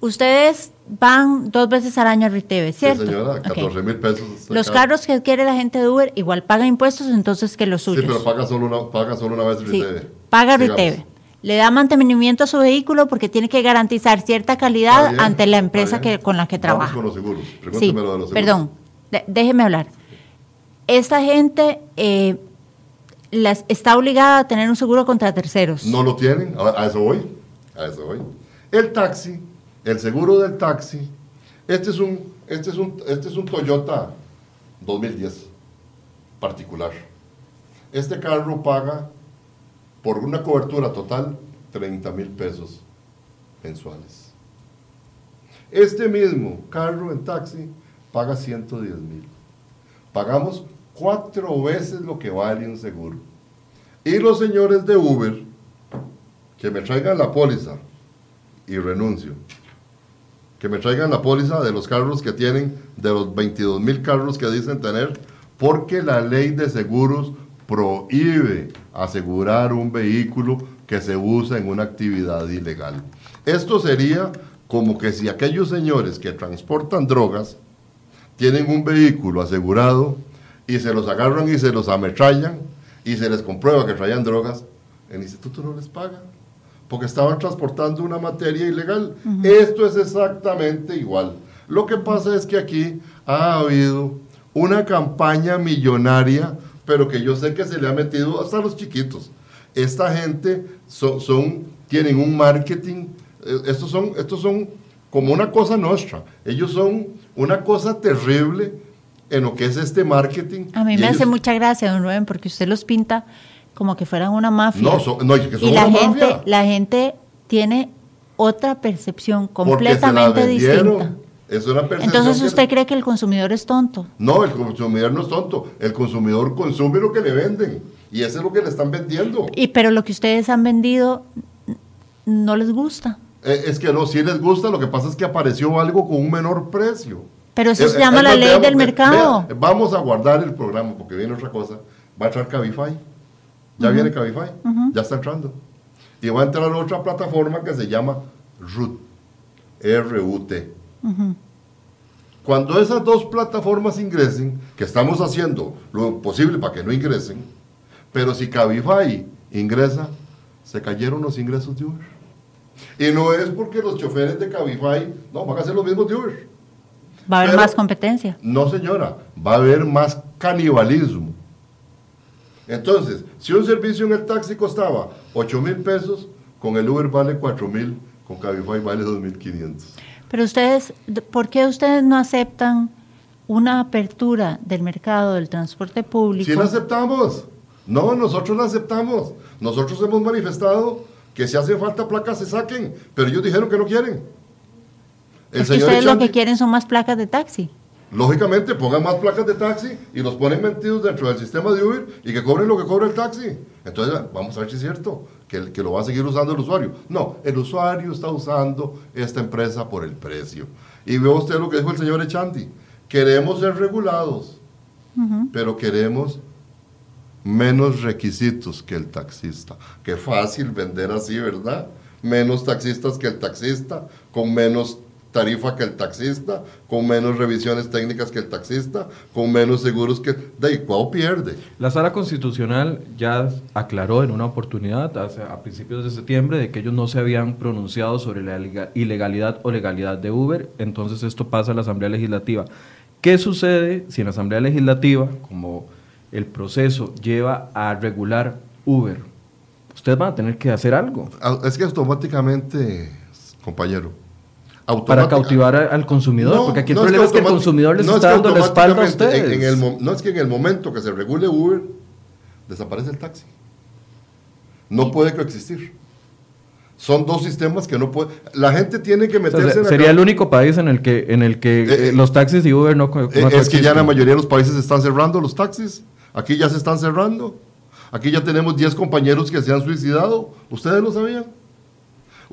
Ustedes van dos veces al año a Riteve, ¿cierto? Sí, señora, Ok. 14 mil pesos. Los cada- carros que adquiere la gente de Uber igual pagan impuestos, entonces que los Sí, suyos. pero paga solo una, paga solo una vez Sí, Riteve. paga Sigamos. Riteve. Le da mantenimiento a su vehículo porque tiene que garantizar cierta calidad bien, ante la empresa que, con la que Vamos trabaja. con los seguros. Sí, Pregúnteme lo de los seguros. perdón, de- déjeme hablar. Esta gente eh, las, está obligada a tener un seguro contra terceros. No lo tienen, a, a eso voy. A eso voy. El taxi, el seguro del taxi, este es un, este es un, este es un Toyota 2010 particular. Este carro paga por una cobertura total 30 mil pesos mensuales. Este mismo carro en taxi paga 110 mil. Pagamos cuatro veces lo que vale un seguro. Y los señores de Uber, que me traigan la póliza y renuncio. Que me traigan la póliza de los carros que tienen, de los 22 mil carros que dicen tener, porque la ley de seguros prohíbe asegurar un vehículo que se usa en una actividad ilegal. Esto sería como que si aquellos señores que transportan drogas tienen un vehículo asegurado y se los agarran y se los ametrallan y se les comprueba que traían drogas, el instituto no les paga porque estaban transportando una materia ilegal. Esto es exactamente igual. Lo que pasa es que aquí ha habido una campaña millonaria, pero que yo sé que se le ha metido hasta a los chiquitos. Esta gente son, son- tienen un marketing, eh, estos son, estos son como una cosa nuestra. Ellos son una cosa terrible en lo que es este marketing. A mí me ellos- hace mucha gracia, don Rubén, porque usted los pinta como que fueran una mafia. No, son- no, que son y la una gente, mafia. la gente tiene otra percepción completamente distinta. Es una percepción Entonces que- usted cree que el consumidor es tonto. No, el consumidor no es tonto. El consumidor consume lo que le venden. Y eso es lo que le están vendiendo. Y pero lo que ustedes han vendido no les gusta. Eh, es que no, si les gusta, lo que pasa es que apareció algo con un menor precio. Pero eso Eh, se eh, llama eh, la ley veamos, del mercado. vea, vamos a guardar el programa porque viene otra cosa. Va a entrar Cabify. Ya viene Cabify. Ya está entrando. y va a entrar otra plataforma que se llama RUT, R-U-T. Cuando esas dos plataformas ingresen, que estamos haciendo lo posible para que no ingresen, pero si Cabify ingresa, se cayeron los ingresos de Uber. Y no es porque los choferes de Cabify, no, van a ser los mismos de Uber. Va a haber Pero- más competencia. No, señora, va a haber más canibalismo. Entonces, si un servicio en el taxi costaba 8 mil pesos, con el Uber vale 4 mil, con Cabify vale 2.500. Pero ustedes, ¿por qué ustedes no aceptan una apertura del mercado del transporte público? Si la aceptamos. No, nosotros la aceptamos. Nosotros hemos manifestado que si hace falta placas se saquen, pero ellos dijeron que no quieren. El es que señor ustedes lo Echanti- que quieren son más placas de taxi. Lógicamente, pongan más placas de taxi y los ponen metidos dentro del sistema de Uber y que cobren lo que cobra el taxi. Entonces, vamos a ver si es cierto que, que lo va a seguir usando el usuario. No, el usuario está usando esta empresa por el precio. Y veo usted lo que dijo el señor Echanti. Queremos ser regulados, pero queremos menos requisitos que el taxista. Qué fácil vender así, ¿verdad? Menos taxistas que el taxista, con menos tarifa que el taxista, con menos revisiones técnicas que el taxista, con menos seguros que... ¿De cuál pierde? La sala constitucional ya aclaró en una oportunidad hace- a principios de septiembre de que ellos no se habían pronunciado sobre la ilega- ilegalidad o legalidad de Uber, entonces esto pasa a la Asamblea Legislativa. ¿Qué sucede si en la Asamblea Legislativa, como el proceso lleva a regular Uber? Ustedes van a tener que hacer algo Ah, Es que automáticamente, compañero, para automática- cautivar a- al consumidor, No, porque aquí el no problema es que, el automátic- consumidor les no es está que dando la espalda a ustedes. en- en el no es que en el momento que se regule Uber, desaparece el taxi. No puede coexistir. Son dos sistemas que no puede. La gente tiene que O sea, meterse en sería el único país en el que en el que Eh, eh, los taxis y Uber no, no Eh, es que ya la mayoría de los países están cerrando los taxis. Aquí ya se están cerrando. Aquí ya tenemos 10 compañeros que se han suicidado. ¿Ustedes lo sabían?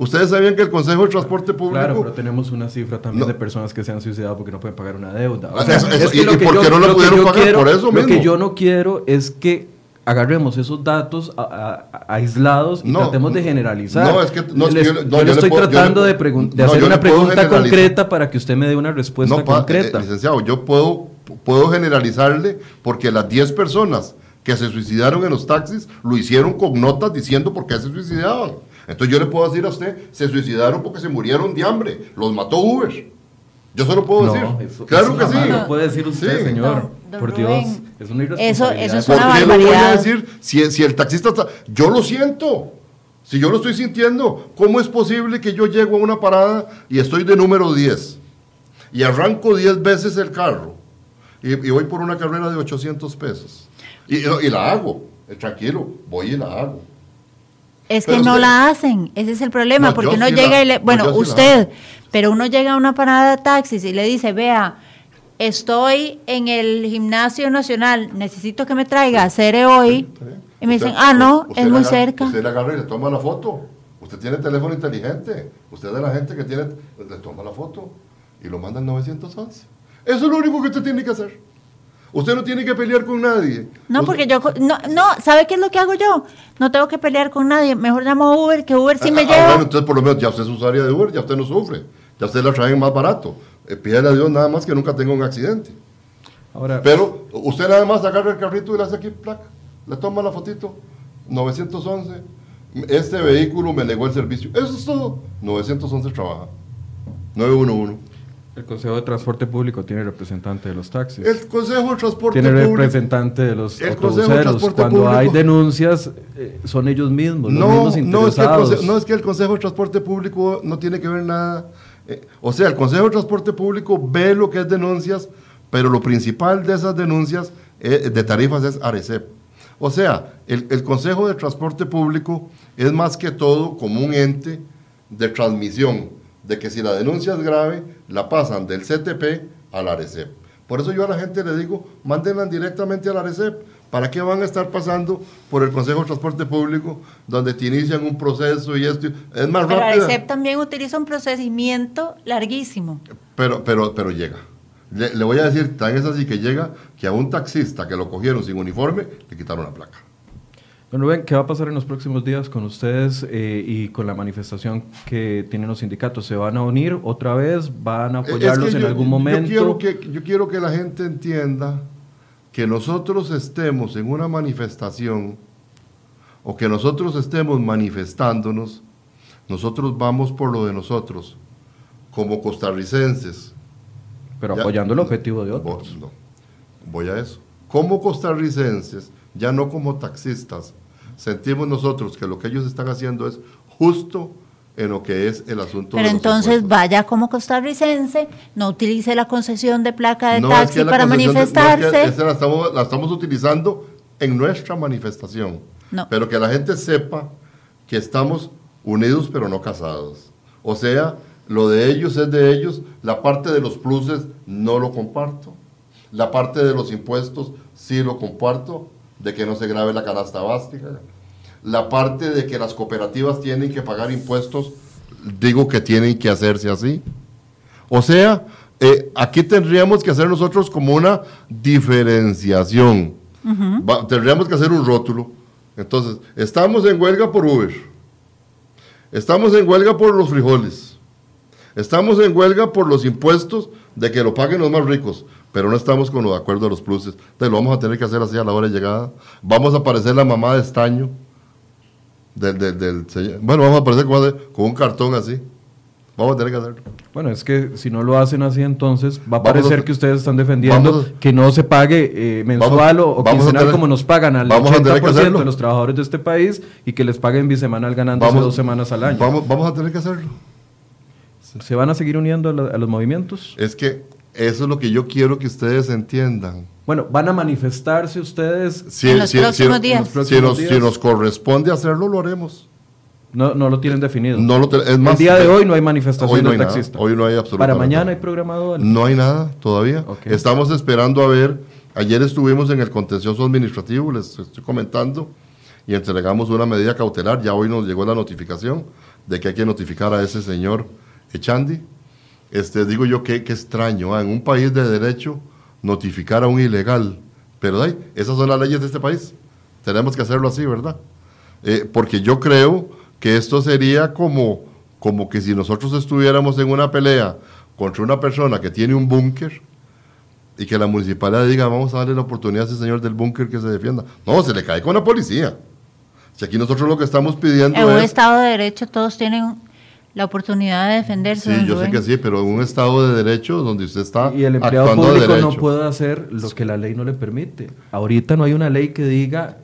¿Ustedes sabían que el Consejo de Transporte Público... Claro, pero tenemos una cifra también No. de personas que se han suicidado porque no pueden pagar una deuda. Ah, eso- eso- es que ¿y- lo y que yo- qué no la lo que pudieron pagar? quiero- Por eso Lo que mismo. yo no quiero es que agarremos esos datos a- a- a- aislados y No, tratemos de generalizar. no, es que- no, es que Les- yo no, yo yo le estoy puedo- yo le tratando de, pregun- de hacer una pregunta concreta para que usted me dé una respuesta No, pa- concreta. eh, licenciado, yo puedo, puedo generalizarle porque las 10 personas que se suicidaron en los taxis lo hicieron con notas diciendo por qué se suicidaban. Entonces yo le puedo decir a usted, se suicidaron porque se murieron de hambre, los mató Uber. Yo se lo puedo No, decir. eso- claro eso que jamás sí. lo puede decir usted, Sí. señor. Don- don Por Rubén, Dios, es una eso- irresponsabilidad. eso es ¿Por una qué lo voy a barbaridad. decir? Si, si el taxista está... Yo lo siento. Si yo lo estoy sintiendo, ¿cómo es posible que yo llego a una parada y estoy de número 10? Y arranco 10 veces el carro. Y, y voy por una carrera de 800 pesos. Y, y la hago. Eh, Tranquilo, voy y la hago. Es que Pero no usted- la hacen, ese es el problema, No, porque uno sí llega la- y le, no, bueno, sí la usted, pero uno llega a una parada de taxis y le dice, vea, estoy en el gimnasio nacional, necesito que me traiga hacer hoy, y me dicen, ah, no, es muy agarra- cerca. Usted le agarra y le toma la foto. Usted tiene teléfono inteligente. Usted es de la gente que tiene, le toma la foto y lo manda al 911. Eso es lo único que usted tiene que hacer. Usted no tiene que pelear con nadie. No, porque yo, no, no, ¿sabe qué es lo que hago yo? No tengo que pelear con nadie, mejor llamo a Uber, que Uber sí me Ah, ah, lleva. bueno, entonces por lo menos ya usted es usuaria de Uber, ya usted no sufre. Ya usted la traen más barato. Eh, pídele a Dios nada más que nunca tenga un accidente. Ahora, Pero usted nada más agarra el carrito y le hace aquí placa. Le toma la fotito. 911. Este vehículo me negó el servicio. Eso es todo. 911 trabaja. 911. El Consejo de Transporte Público tiene representante de los taxis. El Consejo de Transporte tiene Público. representante de los El Consejo de Cuando Público. hay denuncias, eh, son ellos mismos, los No, es, que no es que el Consejo de Transporte Público no tiene que ver nada. eh, o sea, el Consejo de Transporte Público ve lo que es denuncias, pero lo principal de esas denuncias eh, de tarifas es ARECEP. O sea, el, el Consejo de Transporte Público es más que todo como un ente de transmisión, de que si la denuncia es grave, la pasan del CTP a la ARECEP. Por eso yo a la gente le digo, mándenla directamente a la ARECEP. ¿Para qué van a estar pasando por el Consejo de Transporte Público, donde te inician un proceso y esto? Es más Pero rápido. ARECEP también utiliza un procedimiento larguísimo. Pero, pero, pero llega. Le, le voy a decir, tan es así que llega que a un taxista que lo cogieron sin uniforme, le quitaron la placa. Bueno, Rubén, ¿qué va a pasar en los próximos días con ustedes eh, y con la manifestación que tienen los sindicatos? ¿Se van a unir otra vez? ¿Van a Es que apoyarlos en yo- algún momento? Yo quiero, que, yo quiero que la gente entienda que nosotros estemos en una manifestación o que nosotros estemos manifestándonos, nosotros vamos por lo de nosotros, como costarricenses. Pero Ya- apoyando el objetivo de otros. No, voy a eso. Como costarricenses, ya no como taxistas, sentimos nosotros que lo que ellos están haciendo es justo en lo que es el asunto Pero de entonces vaya como costarricense, no utilice la concesión de placa de No, es taxi que para concesión de- no, es que manifestarse. esa la, estamos, la estamos utilizando en nuestra manifestación. No. Pero que la gente sepa que estamos unidos pero no casados. O sea, lo de ellos es de ellos, la parte de los pluses no lo comparto, la parte de los impuestos sí lo comparto, de que no se grave la canasta básica, la parte de que las cooperativas tienen que pagar impuestos, digo que tienen que hacerse así. O sea, eh, aquí tendríamos que hacer nosotros como una diferenciación. Va- tendríamos que hacer un rótulo. Entonces, estamos en huelga por Uber. Estamos en huelga por los frijoles. Estamos en huelga por los impuestos de que lo paguen los más ricos, pero no estamos con lo de acuerdo de los pluses. Entonces lo vamos a tener que hacer así a la hora de llegada. Vamos a aparecer la mamá de estaño del, del, del señor. Bueno, vamos a aparecer con, con un cartón así. Vamos a tener que hacerlo. Bueno, es que si no lo hacen así, entonces va a a- parecer que ustedes están defendiendo vamos que no se pague eh, mensual Vamos- o, o vamos a quincenal tener- como nos pagan al vamos a tener que 80% hacerlo. de los trabajadores de este país y que les paguen bisemanal Vamos- dos semanas al año. Vamos, vamos a tener que hacerlo. ¿Se van a seguir uniendo a, la- a los movimientos? Es que eso es lo que yo quiero que ustedes entiendan. Bueno, ¿van a manifestarse ustedes Si, En los si- próximos si- días. próximos nos, días. si nos corresponde hacerlo, lo haremos. No, no lo tienen definido. No lo te- es más, El día de hoy no hay manifestación hoy no de hay nada, hoy no hay absolutamente Para mañana nada. hay programado algo? No hay nada todavía. Estamos esperando a ver. Ayer estuvimos en el contencioso administrativo, les estoy comentando, y entregamos una medida cautelar. Ya hoy nos llegó la notificación de que hay que notificar a ese señor Echandi. Este, digo yo que qué extraño, ah, en un país de derecho notificar a un ilegal. Pero ay, esas son las leyes de este país. Tenemos que hacerlo así, ¿verdad? Eh, porque yo creo que esto sería como, como que si nosotros estuviéramos en una pelea contra una persona que tiene un búnker y que la municipalidad diga, vamos a darle la oportunidad a ese señor del búnker que se defienda. No, se le cae con la policía. Si aquí nosotros lo que estamos pidiendo En un es... Estado de Derecho todos tienen la oportunidad de defenderse. Sí, yo sé que sí, pero en un Estado de derecho donde usted está Y el empleado actuando de público no puede hacer lo que la ley no le permite. Ahorita no hay una ley que diga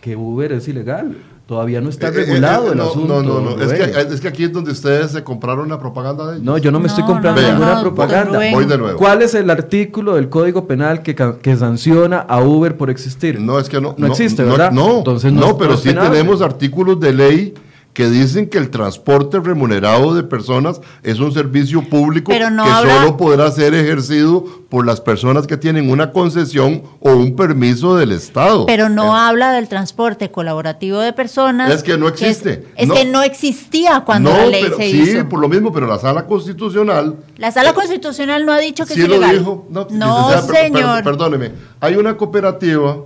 que Uber es ilegal. Todavía no está Eh, eh, regulado eh, el asunto. No, no, no. Es que, es que aquí es donde ustedes se compraron la propaganda de ellos. No, yo no me estoy comprando no, ninguna propaganda. Voy de nuevo. ¿Cuál es el artículo del Código Penal que, que sanciona a Uber por existir? No, es que no. No existe, ¿verdad? No, Entonces no, no es- pero no es sí tenemos artículos de ley que dicen que el transporte remunerado de personas es un servicio público Pero no que solo podrá ser ejercido por las personas que tienen una concesión o un permiso del Estado. Pero no habla del transporte colaborativo de personas. Es que no existe. Es, es No. que no existía cuando no, la ley pero, se sí, hizo. por lo mismo, pero la sala constitucional La sala constitucional no ha dicho que sí es lo dijo. No, No, licenciada, per- per- señor. perdóneme. Hay una cooperativa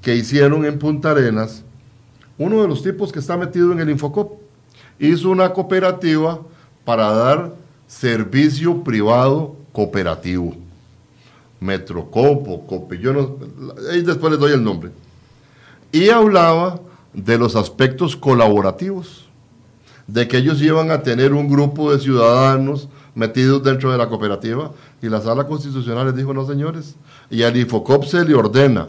que hicieron en Punta Arenas. Uno de los tipos que está metido en el Infocop hizo una cooperativa para dar servicio privado cooperativo. Metrocopo, Cope, yo no, ahí después les doy el nombre. Y hablaba de los aspectos colaborativos, de que ellos iban a tener un grupo de ciudadanos metidos dentro de la cooperativa y la sala constitucional les dijo, no señores, y al Infocop se le ordena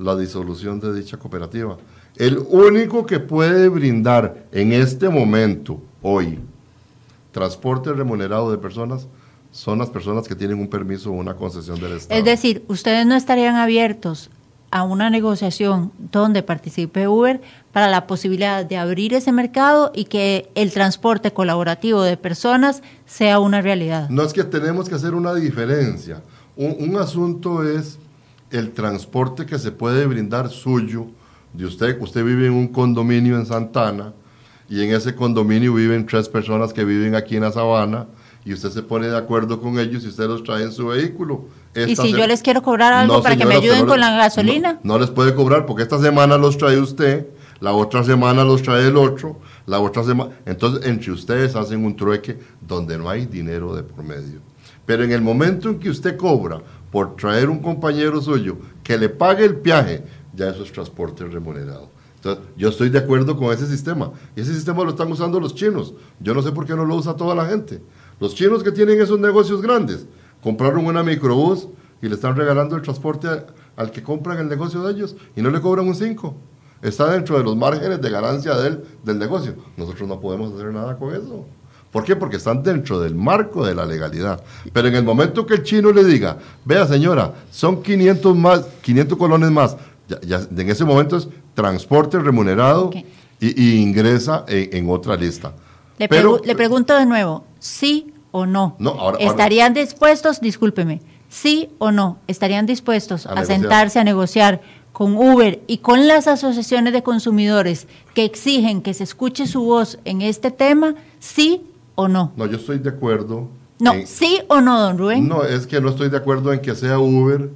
la disolución de dicha cooperativa. El único que puede brindar en este momento, hoy, transporte remunerado de personas, son las personas que tienen un permiso o una concesión del Estado. Es decir, ustedes no estarían abiertos a una negociación donde participe Uber para la posibilidad de abrir ese mercado y que el transporte colaborativo de personas sea una realidad. No es que tenemos que hacer una diferencia. Un, un asunto es el transporte que se puede brindar suyo de usted. Usted vive en un condominio en Santana y en ese condominio viven tres personas que viven aquí en la sabana y usted se pone de acuerdo con ellos y usted los trae en su vehículo. Y si se- yo les quiero cobrar algo No, para que me ayuden no con la gasolina. No, no les puede cobrar porque esta semana los trae usted, la otra semana los trae el otro, la otra semana. Entonces, entre ustedes hacen un trueque donde no hay dinero de por medio. Pero en el momento en que usted cobra por traer un compañero suyo que le pague el viaje, ya eso es transporte remunerado. Entonces, yo estoy de acuerdo con ese sistema. Ese sistema lo están usando los chinos. Yo no sé por qué no lo usa toda la gente. Los chinos que tienen esos negocios grandes, compraron una microbús y le están regalando el transporte al que compran el negocio de ellos y no le cobran un 5. Está dentro de los márgenes de ganancia del negocio. Nosotros no podemos hacer nada con eso. ¿Por qué? Porque están dentro del marco de la legalidad. Pero en el momento que el chino le diga, vea señora, son 500, más, 500 colones más, ya, en ese momento es transporte remunerado y, ingresa en, otra lista. Le, pregunto de nuevo, ¿sí o no? ¿Estarían dispuestos, discúlpeme, sí o no, estarían dispuestos a, sentarse a negociar con Uber y con las asociaciones de consumidores que exigen que se escuche su voz en este tema, sí o no? No, yo estoy de acuerdo. No, sí o no, don Rubén. No, es que no estoy de acuerdo en que sea Uber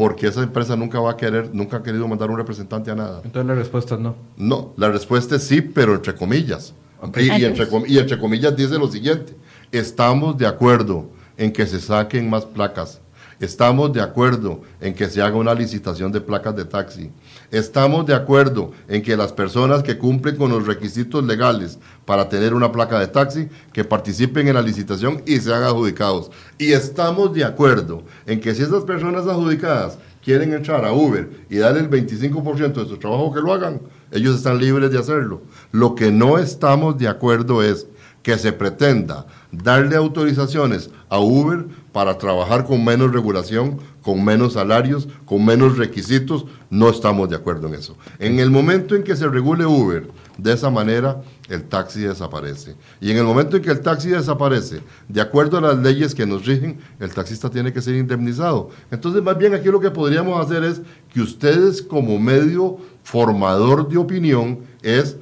porque esa empresa nunca va a querer, nunca ha querido mandar un representante a nada. Entonces la respuesta es no. No, la respuesta es sí, pero entre comillas. Y, entre, y entre comillas dice lo siguiente, estamos de acuerdo en que se saquen más placas, estamos de acuerdo en que se haga una licitación de placas de taxi, Estamos de acuerdo en que las personas que cumplen con los requisitos legales para tener una placa de taxi, que participen en la licitación y sean adjudicados. Y estamos de acuerdo en que si esas personas adjudicadas quieren entrar a Uber y darle el 25% de su trabajo que lo hagan, ellos están libres de hacerlo. Lo que no estamos de acuerdo es que se pretenda darle autorizaciones a Uber para trabajar con menos regulación, con menos salarios, con menos requisitos, no estamos de acuerdo en eso. En el momento en que se regule Uber de esa manera, el taxi desaparece. Y en el momento en que el taxi desaparece, de acuerdo a las leyes que nos rigen, el taxista tiene que ser indemnizado. Entonces, más bien aquí lo que podríamos hacer es que ustedes como medio formador de opinión es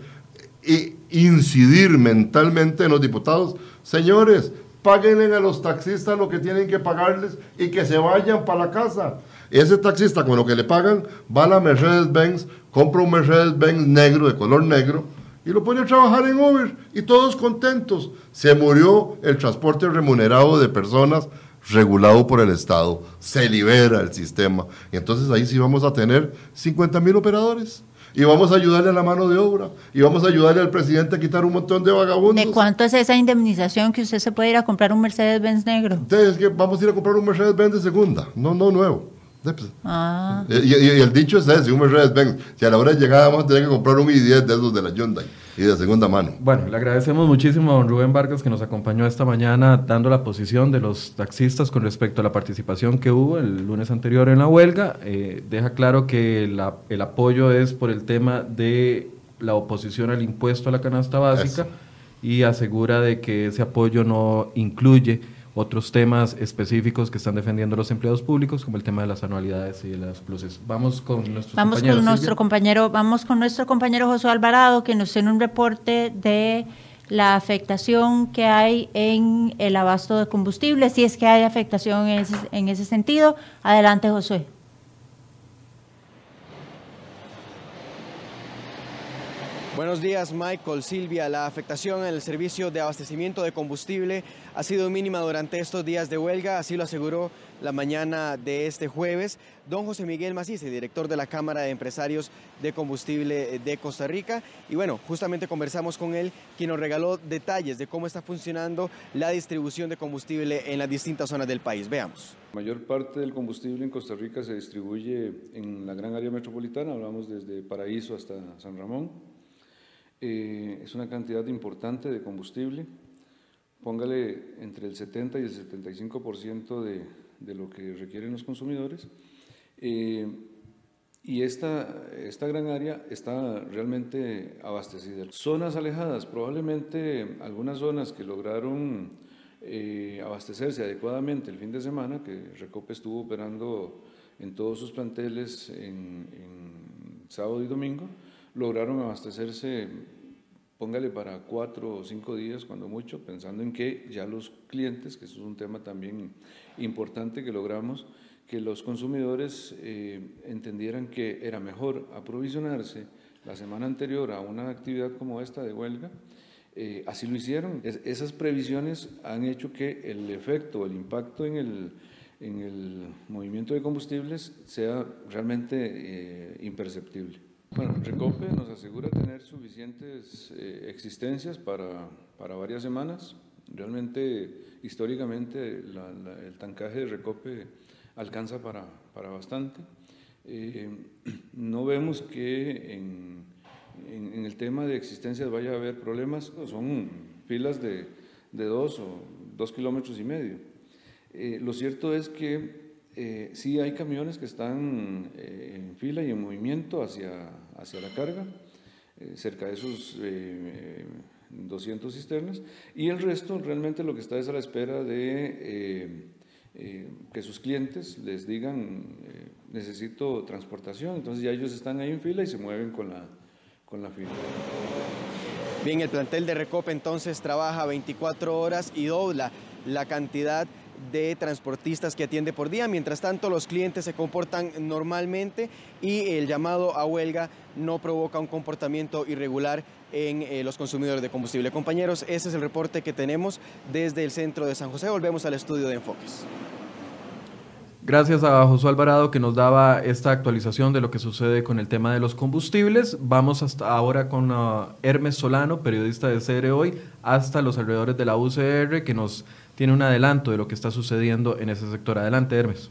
incidir mentalmente en los diputados. Señores, páguenle a los taxistas lo que tienen que pagarles y que se vayan para la casa. Ese taxista con lo que le pagan va a la Mercedes-Benz, compra un Mercedes-Benz negro, de color negro, y lo pone a trabajar en Uber y todos contentos. Se murió el transporte remunerado de personas regulado por el Estado. Se libera el sistema. Y entonces ahí sí vamos a tener 50 mil operadores y vamos a ayudarle a la mano de obra y vamos a ayudarle al presidente a quitar un montón de vagabundos. ¿De cuánto es esa indemnización que usted se puede ir a comprar un Mercedes-Benz negro? Entonces, es que vamos a ir a comprar un Mercedes-Benz de segunda, no, no nuevo. Pues, ah. Y, el dicho es ese, un Mercedes-Benz. Si a la hora de llegar vamos a tener que comprar un i10 de esos de la Hyundai y de segunda mano. Bueno, le agradecemos muchísimo a don Rubén Vargas que nos acompañó esta mañana dando la posición de los taxistas con respecto a la participación que hubo el lunes anterior en la huelga. Eh, deja claro que el apoyo es por el tema de la oposición al impuesto a la canasta básica y asegura de que ese apoyo no incluye otros temas específicos que están defendiendo los empleados públicos, como el tema de las anualidades y de las pluses. Vamos con nuestro vamos Con nuestro compañero, vamos con nuestro compañero José Alvarado, que nos tiene un reporte de la afectación que hay en el abasto de combustible, si es que hay afectación en ese, en ese sentido. Adelante, José. Buenos días, Michael, Silvia. La afectación en el servicio de abastecimiento de combustible ha sido mínima durante estos días de huelga, así lo aseguró la mañana de este jueves don José Miguel Macís, director de la Cámara de Empresarios de Combustible de Costa Rica. Y bueno, justamente conversamos con él, quien nos regaló detalles de cómo está funcionando la distribución de combustible en las distintas zonas del país. Veamos. La mayor parte del combustible en Costa Rica se distribuye en la gran área metropolitana, hablamos desde Paraíso hasta San Ramón eh, es una cantidad importante de combustible, póngale entre el 70 y el 75% de, de lo que requieren los consumidores. Eh, y esta, esta gran área está realmente abastecida. Zonas alejadas, probablemente algunas zonas que lograron eh, abastecerse adecuadamente el fin de semana, que Recope estuvo operando en todos sus planteles en, en sábado y domingo, lograron abastecerse, póngale para cuatro o cinco días, cuando mucho, pensando en que ya los clientes, que eso es un tema también importante que logramos, que los consumidores eh, entendieran que era mejor aprovisionarse la semana anterior a una actividad como esta de huelga, eh, así lo hicieron. esas previsiones han hecho que el efecto, el impacto en el, en el movimiento de combustibles sea realmente eh, imperceptible. Bueno, Recope nos asegura tener suficientes eh, existencias para, para, varias semanas. Realmente, históricamente, el tancaje de Recope alcanza para, para bastante. <clears throat> no vemos que en en, el tema de existencias vaya a haber problemas, son filas de, de dos o dos kilómetros y medio. Eh, lo cierto es que eh, sí hay camiones que están eh, en fila y en movimiento hacia, hacia la carga, cerca de esos 200 cisternas, y el resto realmente lo que está es a la espera de que sus clientes les digan necesito transportación, entonces ya ellos están ahí en fila y se mueven con la, con la firma. Bien, el plantel de Recope entonces trabaja 24 horas y dobla la cantidad de transportistas que atiende por día. Mientras tanto, los clientes se comportan normalmente y el llamado a huelga no provoca un comportamiento irregular en eh, los consumidores de combustible. Compañeros, ese es el reporte que tenemos desde el centro de San José. Volvemos al estudio de Enfoques. Gracias a Josué Alvarado que nos daba esta actualización de lo que sucede con el tema de los combustibles. Vamos hasta ahora con uh, Hermes Solano, periodista de CR Hoy, hasta los alrededores de la UCR, que nos tiene un adelanto de lo que está sucediendo en ese sector. Adelante, Hermes.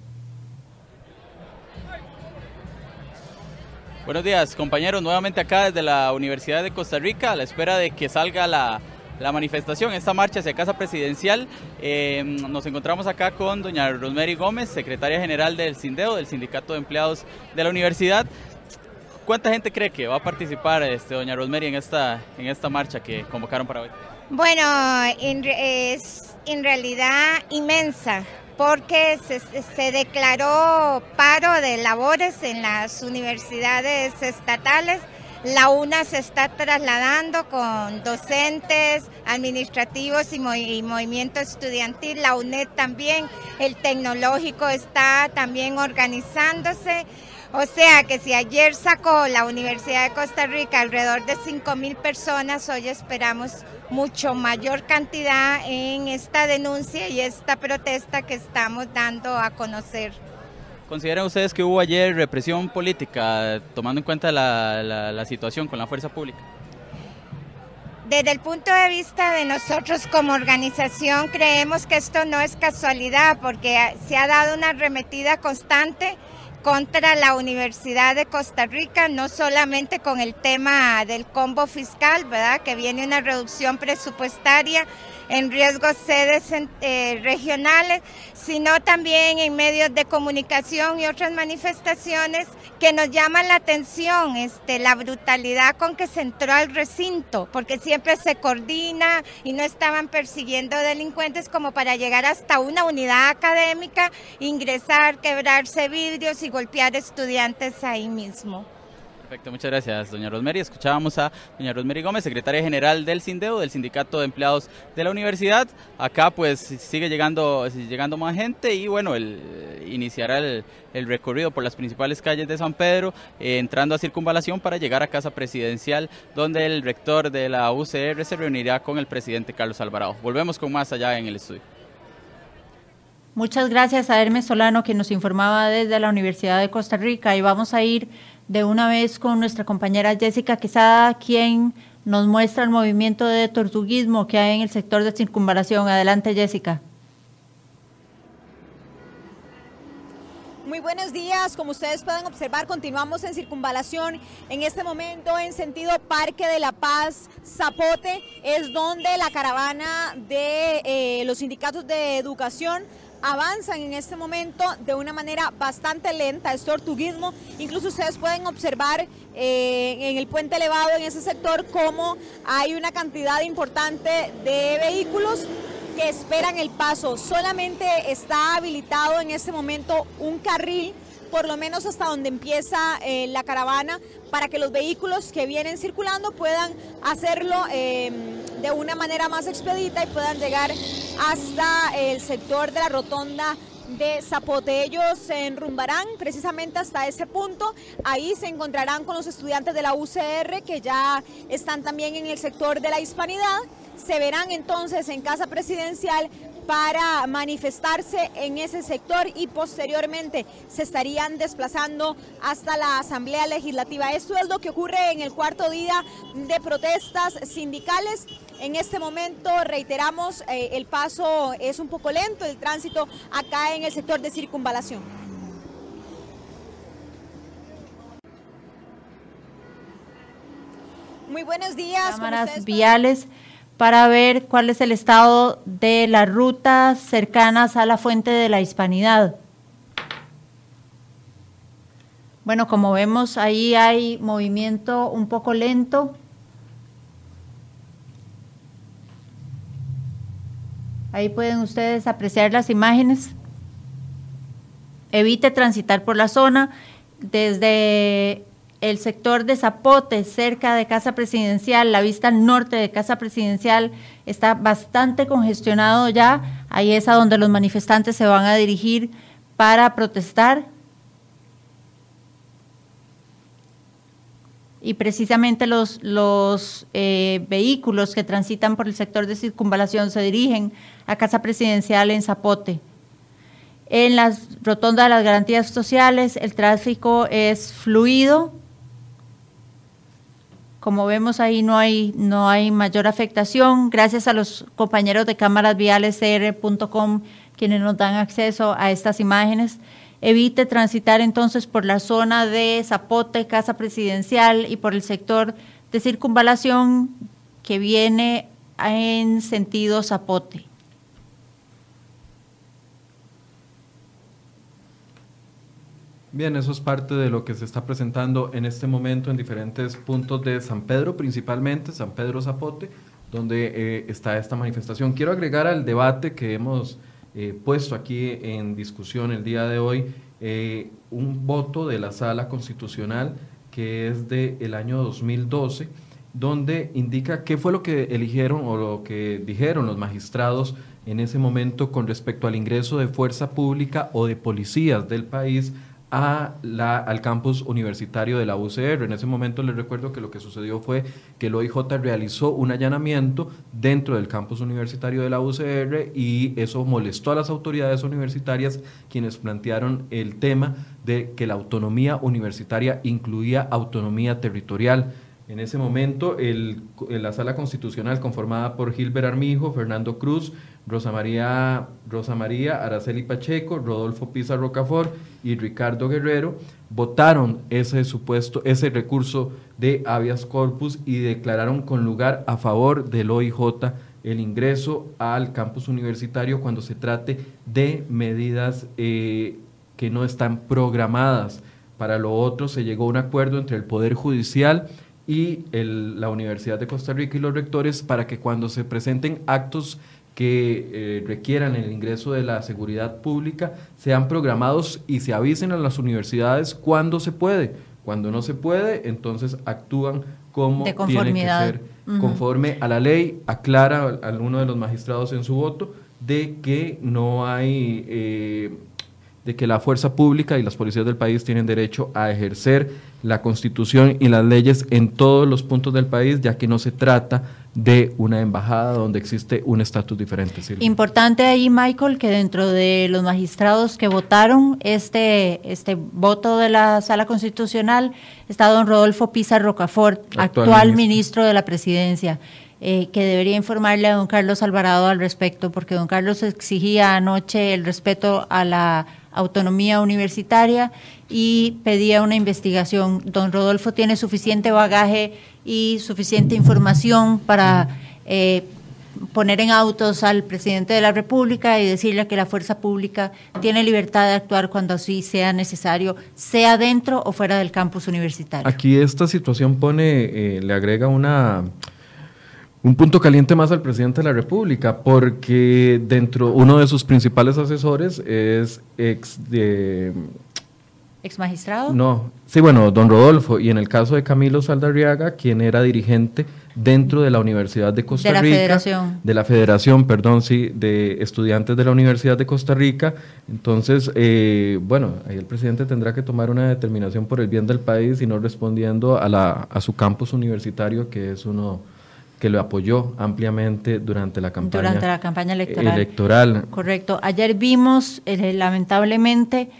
Buenos días, compañeros. Nuevamente acá desde la Universidad de Costa Rica, a la espera de que salga la la manifestación, esta marcha hacia Casa Presidencial. Eh, nos encontramos acá con doña Rosemary Gómez, secretaria general del SINDEO, del Sindicato de Empleados de la Universidad. ¿Cuánta gente cree que va a participar, este, doña Rosemary, en esta, en esta marcha que convocaron para hoy? Bueno, es en realidad inmensa porque se, declaró paro de labores en las universidades estatales la UNA se está trasladando con docentes, administrativos y, movimiento estudiantil, la UNED también, el tecnológico está también organizándose. O sea que si ayer sacó la Universidad de Costa Rica alrededor de 5 mil personas, hoy esperamos mucho mayor cantidad en esta denuncia y esta protesta que estamos dando a conocer. ¿Consideran ustedes que hubo ayer represión política, tomando en cuenta la, situación con la fuerza pública? Desde el punto de vista de nosotros como organización, creemos que esto no es casualidad, porque se ha dado una arremetida constante contra la Universidad de Costa Rica, no solamente con el tema del combo fiscal, ¿verdad? Que viene una reducción presupuestaria en riesgos sedes eh, regionales, sino también en medios de comunicación y otras manifestaciones que nos llaman la atención, este, la brutalidad con que se entró al recinto, porque siempre se coordina y no estaban persiguiendo delincuentes como para llegar hasta una unidad académica, ingresar, quebrarse vidrios y golpear estudiantes ahí mismo. Perfecto, muchas gracias, doña Rosemary. Escuchábamos a doña Rosemary Gómez, secretaria general del SINDEO, del Sindicato de Empleados de la Universidad. Acá pues sigue llegando, llegando más gente y bueno, el, iniciará el, recorrido por las principales calles de San Pedro, eh, entrando a circunvalación para llegar a Casa Presidencial, donde el rector de la UCR se reunirá con el presidente Carlos Alvarado. Volvemos con más allá en el estudio. Muchas gracias a Hermes Solano que nos informaba desde la Universidad de Costa Rica y vamos a ir de una vez con nuestra compañera Jessica Quesada, quien nos muestra el movimiento de tortuguismo que hay en el sector de circunvalación. Adelante, Jessica. Muy buenos días, como ustedes pueden observar, continuamos en circunvalación. En este momento, en sentido Parque de la Paz, Zapote, es donde la caravana de eh, los sindicatos de educación avanzan en este momento de una manera bastante lenta, es tortuguismo. Incluso ustedes pueden observar eh, en el puente elevado en ese sector cómo hay una cantidad importante de vehículos que esperan el paso. Solamente está habilitado en este momento un carril por lo menos hasta donde empieza eh, la caravana, para que los vehículos que vienen circulando puedan hacerlo eh, de una manera más expedita y puedan llegar hasta el sector de la rotonda de Zapote. Ellos se enrumbarán precisamente hasta ese punto. Ahí se encontrarán con los estudiantes de la UCR que ya están también en el sector de la hispanidad. Se verán entonces en Casa Presidencial para manifestarse en ese sector y posteriormente se estarían desplazando hasta la Asamblea Legislativa. Esto es lo que ocurre en el cuarto día de protestas sindicales. En este momento, reiteramos, eh, el paso es un poco lento, el tránsito acá en el sector de circunvalación. Muy buenos días. Cámaras viales para ver cuál es el estado de las rutas cercanas a la fuente de la hispanidad. Bueno, como vemos, ahí hay movimiento un poco lento. Ahí pueden ustedes apreciar las imágenes. Evite transitar por la zona. Desde el sector de Zapote, cerca de Casa Presidencial, la vista norte de Casa Presidencial, está bastante congestionado ya. Ahí es a donde los manifestantes se van a dirigir para protestar. Y precisamente los, los eh, vehículos que transitan por el sector de circunvalación se dirigen a Casa Presidencial en Zapote. En la rotonda de las garantías sociales el tráfico es fluido, como vemos ahí no hay, no hay mayor afectación, gracias a los compañeros de cámaras viales cr.com quienes nos dan acceso a estas imágenes. Evite transitar entonces por la zona de Zapote, Casa Presidencial y por el sector de circunvalación que viene en sentido Zapote. Bien, eso es parte de lo que se está presentando en este momento en diferentes puntos de San Pedro, principalmente San Pedro Zapote, donde eh, está esta manifestación. Quiero agregar al debate que hemos eh, puesto aquí en discusión el día de hoy eh, un voto de la Sala Constitucional que es del el año 2012, donde indica qué fue lo que eligieron o lo que dijeron los magistrados en ese momento con respecto al ingreso de fuerza pública o de policías del país a la, al campus universitario de la UCR. En ese momento les recuerdo que lo que sucedió fue que el OIJ realizó un allanamiento dentro del campus universitario de la UCR y eso molestó a las autoridades universitarias quienes plantearon el tema de que la autonomía universitaria incluía autonomía territorial. En ese momento, el, la sala constitucional conformada por Gilbert Armijo, Fernando Cruz, Rosa María, Rosa María Araceli Pacheco, Rodolfo Pizarro Rocafort y Ricardo Guerrero votaron ese supuesto, ese recurso de habeas corpus y declararon con lugar a favor del OIJ el ingreso al campus universitario cuando se trate de medidas eh, que no están programadas. Para lo otro se llegó a un acuerdo entre el Poder Judicial y la Universidad de Costa Rica y los rectores para que cuando se presenten actos que eh, requieran el ingreso de la seguridad pública sean programados y se avisen a las universidades cuando se puede. Cuando no se puede, entonces actúan como tiene que ser. Conforme a la ley, aclara alguno de los magistrados en su voto de que no hay, eh, de que la fuerza pública y las policías del país tienen derecho a ejercer la constitución y las leyes en todos los puntos del país, ya que no se trata de una embajada donde existe un estatus diferente. Importante ahí, Michael, que dentro de los magistrados que votaron este, este voto de la Sala Constitucional está don Rodolfo Pizarro Rocafort, actual, ministro. de la Presidencia. Eh, que debería informarle a don Carlos Alvarado al respecto, porque don Carlos exigía anoche el respeto a la autonomía universitaria y pedía una investigación. Don Rodolfo tiene suficiente bagaje y suficiente información para eh, poner en autos al presidente de la República y decirle que la fuerza pública tiene libertad de actuar cuando así sea necesario, sea dentro o fuera del campus universitario. Aquí esta situación pone, eh, le agrega una un punto caliente más al presidente de la República, porque dentro uno de sus principales asesores es ex de ex magistrado. No, sí, bueno, don Rodolfo, y en el caso de Camilo Saldarriaga, quien era dirigente dentro de la Universidad de Costa De la Rica. federación. De la Federación, perdón, sí, de estudiantes de la Universidad de Costa Rica. Entonces, eh, bueno, ahí el presidente tendrá que tomar una determinación por el bien del país y no respondiendo a, la, a su campus universitario, que es uno que lo apoyó ampliamente durante la campaña, Durante la campaña electoral. electoral. Correcto. Ayer vimos, eh, lamentablemente,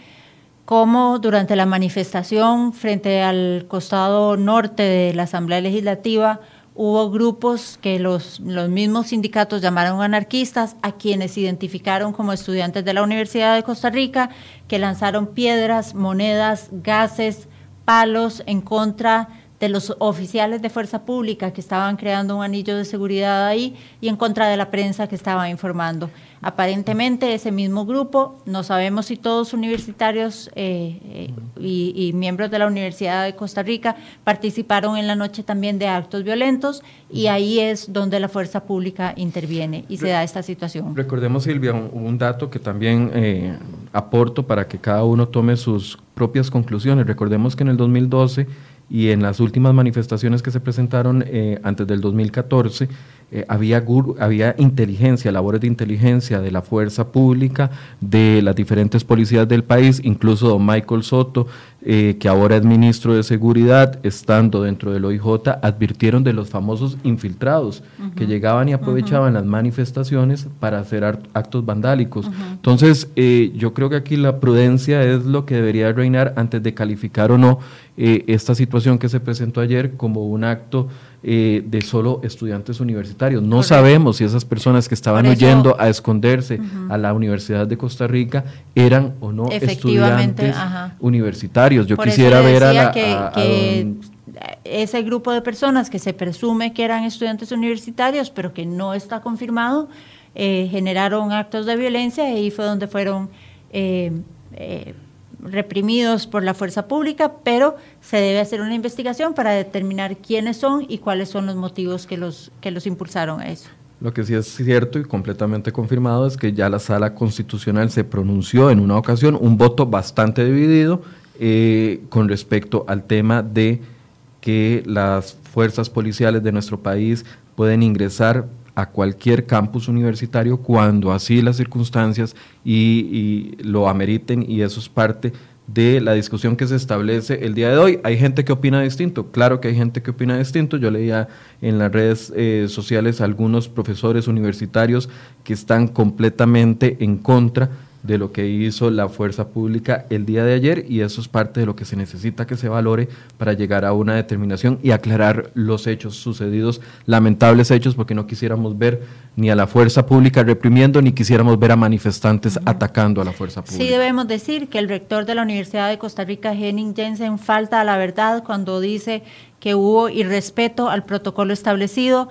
cómo durante la manifestación frente al costado norte de la Asamblea Legislativa hubo grupos que los, los mismos sindicatos llamaron anarquistas, a quienes identificaron como estudiantes de la Universidad de Costa Rica, que lanzaron piedras, monedas, gases, palos en contra de los oficiales de fuerza pública que estaban creando un anillo de seguridad ahí y en contra de la prensa que estaba informando. Aparentemente ese mismo grupo, no sabemos si todos universitarios eh, eh, y, y miembros de la Universidad de Costa Rica participaron en la noche también de actos violentos y ahí es donde la fuerza pública interviene y se da esta situación. Recordemos, Silvia, un, un dato que también eh, aporto para que cada uno tome sus propias conclusiones. Recordemos que en el 2012 y en las últimas manifestaciones que se presentaron eh, antes del 2014, eh, había, había inteligencia, labores de inteligencia de la fuerza pública, de las diferentes policías del país, incluso don Michael Soto, eh, que ahora es ministro de Seguridad, estando dentro del OIJ, advirtieron de los famosos infiltrados que llegaban y aprovechaban las manifestaciones para hacer actos vandálicos. Entonces, eh, yo creo que aquí la prudencia es lo que debería reinar antes de calificar o no eh, esta situación que se presentó ayer como un acto eh, de solo estudiantes universitarios. No Correcto. sabemos si esas personas que estaban eso- huyendo a esconderse a la Universidad de Costa Rica eran o no estudiantes ajá. universitarios. Yo Por quisiera ver a, la, que, a- a que don- ese grupo de personas que se presume que eran estudiantes universitarios, pero que no está confirmado, eh, generaron actos de violencia y ahí fue donde fueron eh, eh, reprimidos por la fuerza pública, pero se debe hacer una investigación para determinar quiénes son y cuáles son los motivos que los, que los impulsaron a eso. Lo que sí es cierto y completamente confirmado es que ya la sala constitucional se pronunció en una ocasión, un voto bastante dividido eh, con respecto al tema de que las fuerzas policiales de nuestro país pueden ingresar a cualquier campus universitario cuando así las circunstancias y, lo ameriten y eso es parte de la discusión que se establece el día de hoy. Hay gente que opina distinto, claro que hay gente que opina distinto. Yo leía en las redes eh, sociales algunos profesores universitarios que están completamente en contra de lo que hizo la fuerza pública el día de ayer y eso es parte de lo que se necesita que se valore para llegar a una determinación y aclarar los hechos sucedidos, lamentables hechos, porque no quisiéramos ver ni a la fuerza pública reprimiendo ni quisiéramos ver a manifestantes atacando a la fuerza pública. Sí debemos decir que el rector de la Universidad de Costa Rica, Henning Jensen, falta a la verdad cuando dice que hubo irrespeto al protocolo establecido.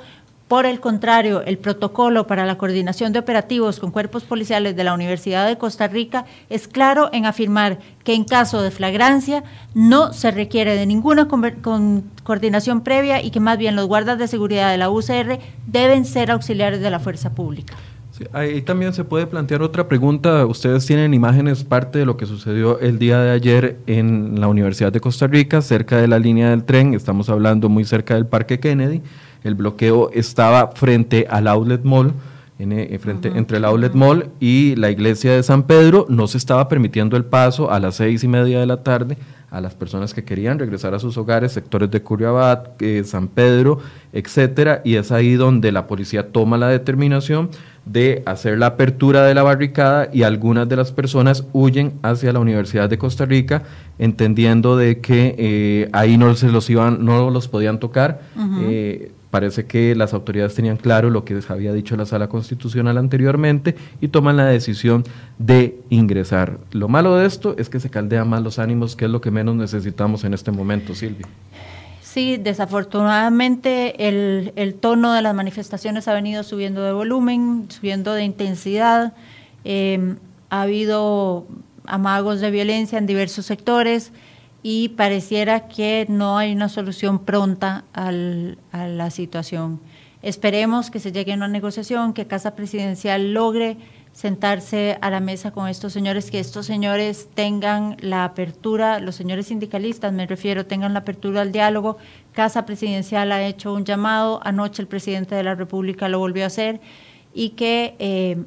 Por el contrario, el protocolo para la coordinación de operativos con cuerpos policiales de la Universidad de Costa Rica es claro en afirmar que en caso de flagrancia no se requiere de ninguna con- coordinación previa y que más bien los guardas de seguridad de la UCR deben ser auxiliares de la fuerza pública. Sí, ahí también se puede plantear otra pregunta. Ustedes tienen imágenes, parte de lo que sucedió el día de ayer en la Universidad de Costa Rica, cerca de la línea del tren. Estamos hablando muy cerca del Parque Kennedy. El bloqueo estaba frente al Outlet Mall, en, eh, frente, entre el Outlet Mall y la iglesia de San Pedro. No se estaba permitiendo el paso a las seis y media de la tarde a las personas que querían regresar a sus hogares, sectores de Curriabat, eh, San Pedro, etcétera, y es ahí donde la policía toma la determinación de hacer la apertura de la barricada y algunas de las personas huyen hacia la Universidad de Costa Rica, entendiendo de que eh, ahí no se los iban, no los podían tocar. Eh, parece que las autoridades tenían claro lo que les había dicho la sala constitucional anteriormente y toman la decisión de ingresar. Lo malo de esto es que se caldean más los ánimos, que es lo que menos necesitamos en este momento, Silvia. Sí, desafortunadamente el, tono de las manifestaciones ha venido subiendo de volumen, subiendo de intensidad. Eh, ha habido amagos de violencia en diversos sectores y pareciera que no hay una solución pronta al- a la situación. Esperemos que se llegue a una negociación, que Casa Presidencial logre sentarse a la mesa con estos señores, que estos señores tengan la apertura, los señores sindicalistas me refiero, tengan la apertura al diálogo. Casa Presidencial ha hecho un llamado, anoche el presidente de la República lo volvió a hacer y que eh,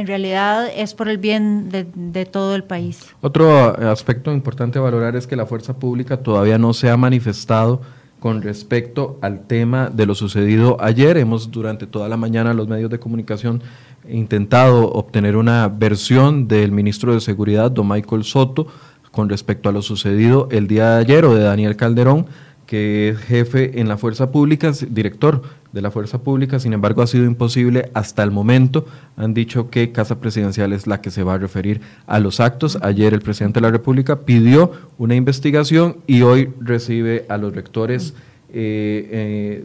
en realidad es por el bien de, todo el país. Otro aspecto importante a valorar es que la fuerza pública todavía no se ha manifestado con respecto al tema de lo sucedido ayer. Hemos durante toda la mañana los medios de comunicación intentado obtener una versión del ministro de Seguridad, don Michael Soto, con respecto a lo sucedido el día de ayer o de Daniel Calderón, que es jefe en la Fuerza Pública, director de la Fuerza Pública, sin embargo ha sido imposible hasta el momento. Han dicho que Casa Presidencial es la que se va a referir a los actos. Ayer el presidente de la República pidió una investigación y hoy recibe a los rectores eh, eh,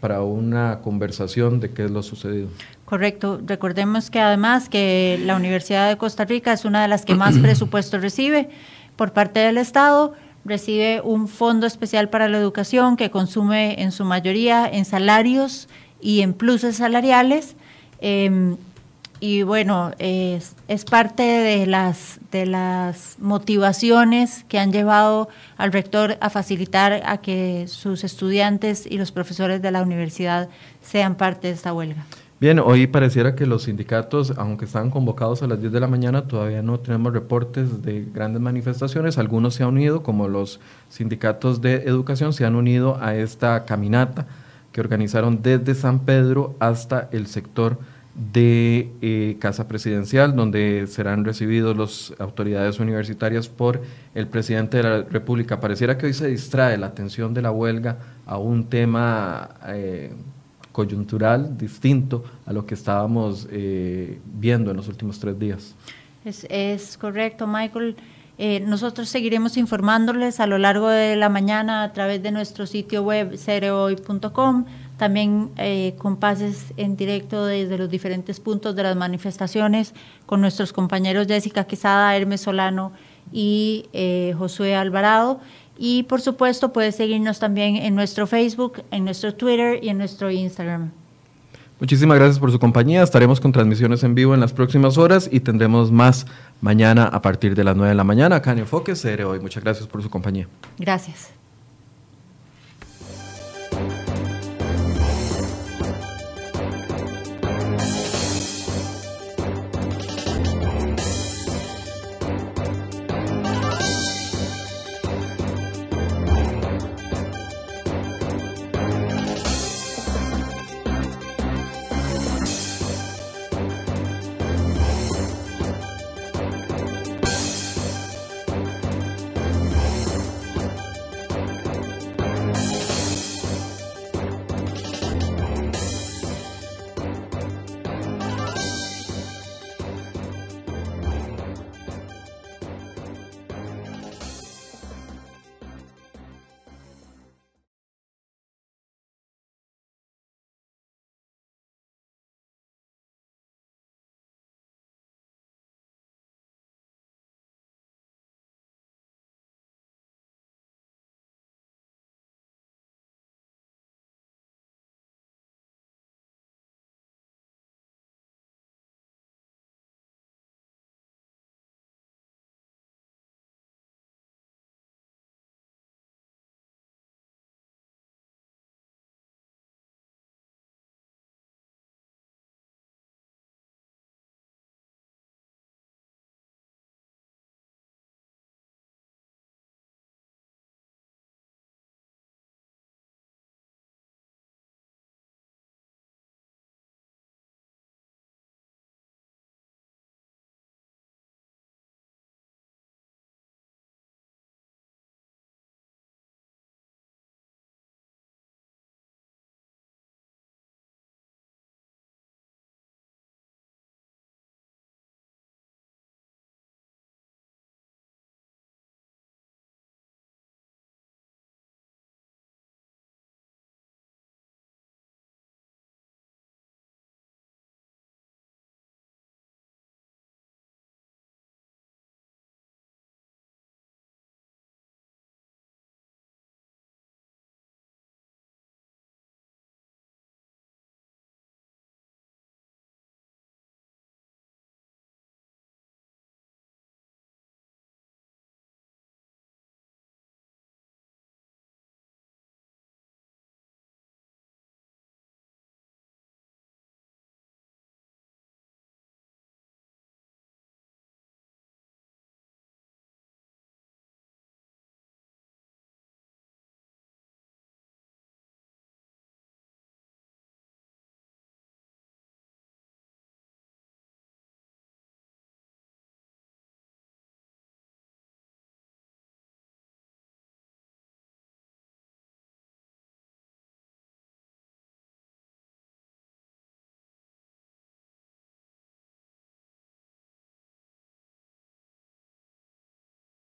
para una conversación de qué es lo sucedido. Correcto. Recordemos que además que la Universidad de Costa Rica es una de las que más <clears throat> presupuesto recibe por parte del Estado recibe un fondo especial para la educación que consume en su mayoría en salarios y en pluses salariales. Em, y bueno, es, es, parte de las, de las motivaciones que han llevado al rector a facilitar a que sus estudiantes y los profesores de la universidad sean parte de esta huelga. Bien, hoy pareciera que los sindicatos, aunque están convocados a las 10 de la mañana, todavía no tenemos reportes de grandes manifestaciones. Algunos se han unido, como los sindicatos de educación, se han unido a esta caminata que organizaron desde San Pedro hasta el sector de eh, Casa Presidencial, donde serán recibidos las autoridades universitarias por el presidente de la República. Pareciera que hoy se distrae la atención de la huelga a un tema eh, coyuntural distinto a lo que estábamos eh, viendo en los últimos tres días. Es, correcto, Michael. Eh, nosotros seguiremos informándoles a lo largo de la mañana a través de nuestro sitio web cereoy.com, también eh, con pases en directo desde los diferentes puntos de las manifestaciones con nuestros compañeros Jessica Quesada, Hermes Solano y eh, Josué Alvarado. Y por supuesto puedes seguirnos también en nuestro Facebook, en nuestro Twitter y en nuestro Instagram. Muchísimas gracias por su compañía. Estaremos con transmisiones en vivo en las próximas horas y tendremos más mañana a partir de las 9 de la mañana acá en Enfoque Cere hoy. Muchas gracias por su compañía. Gracias.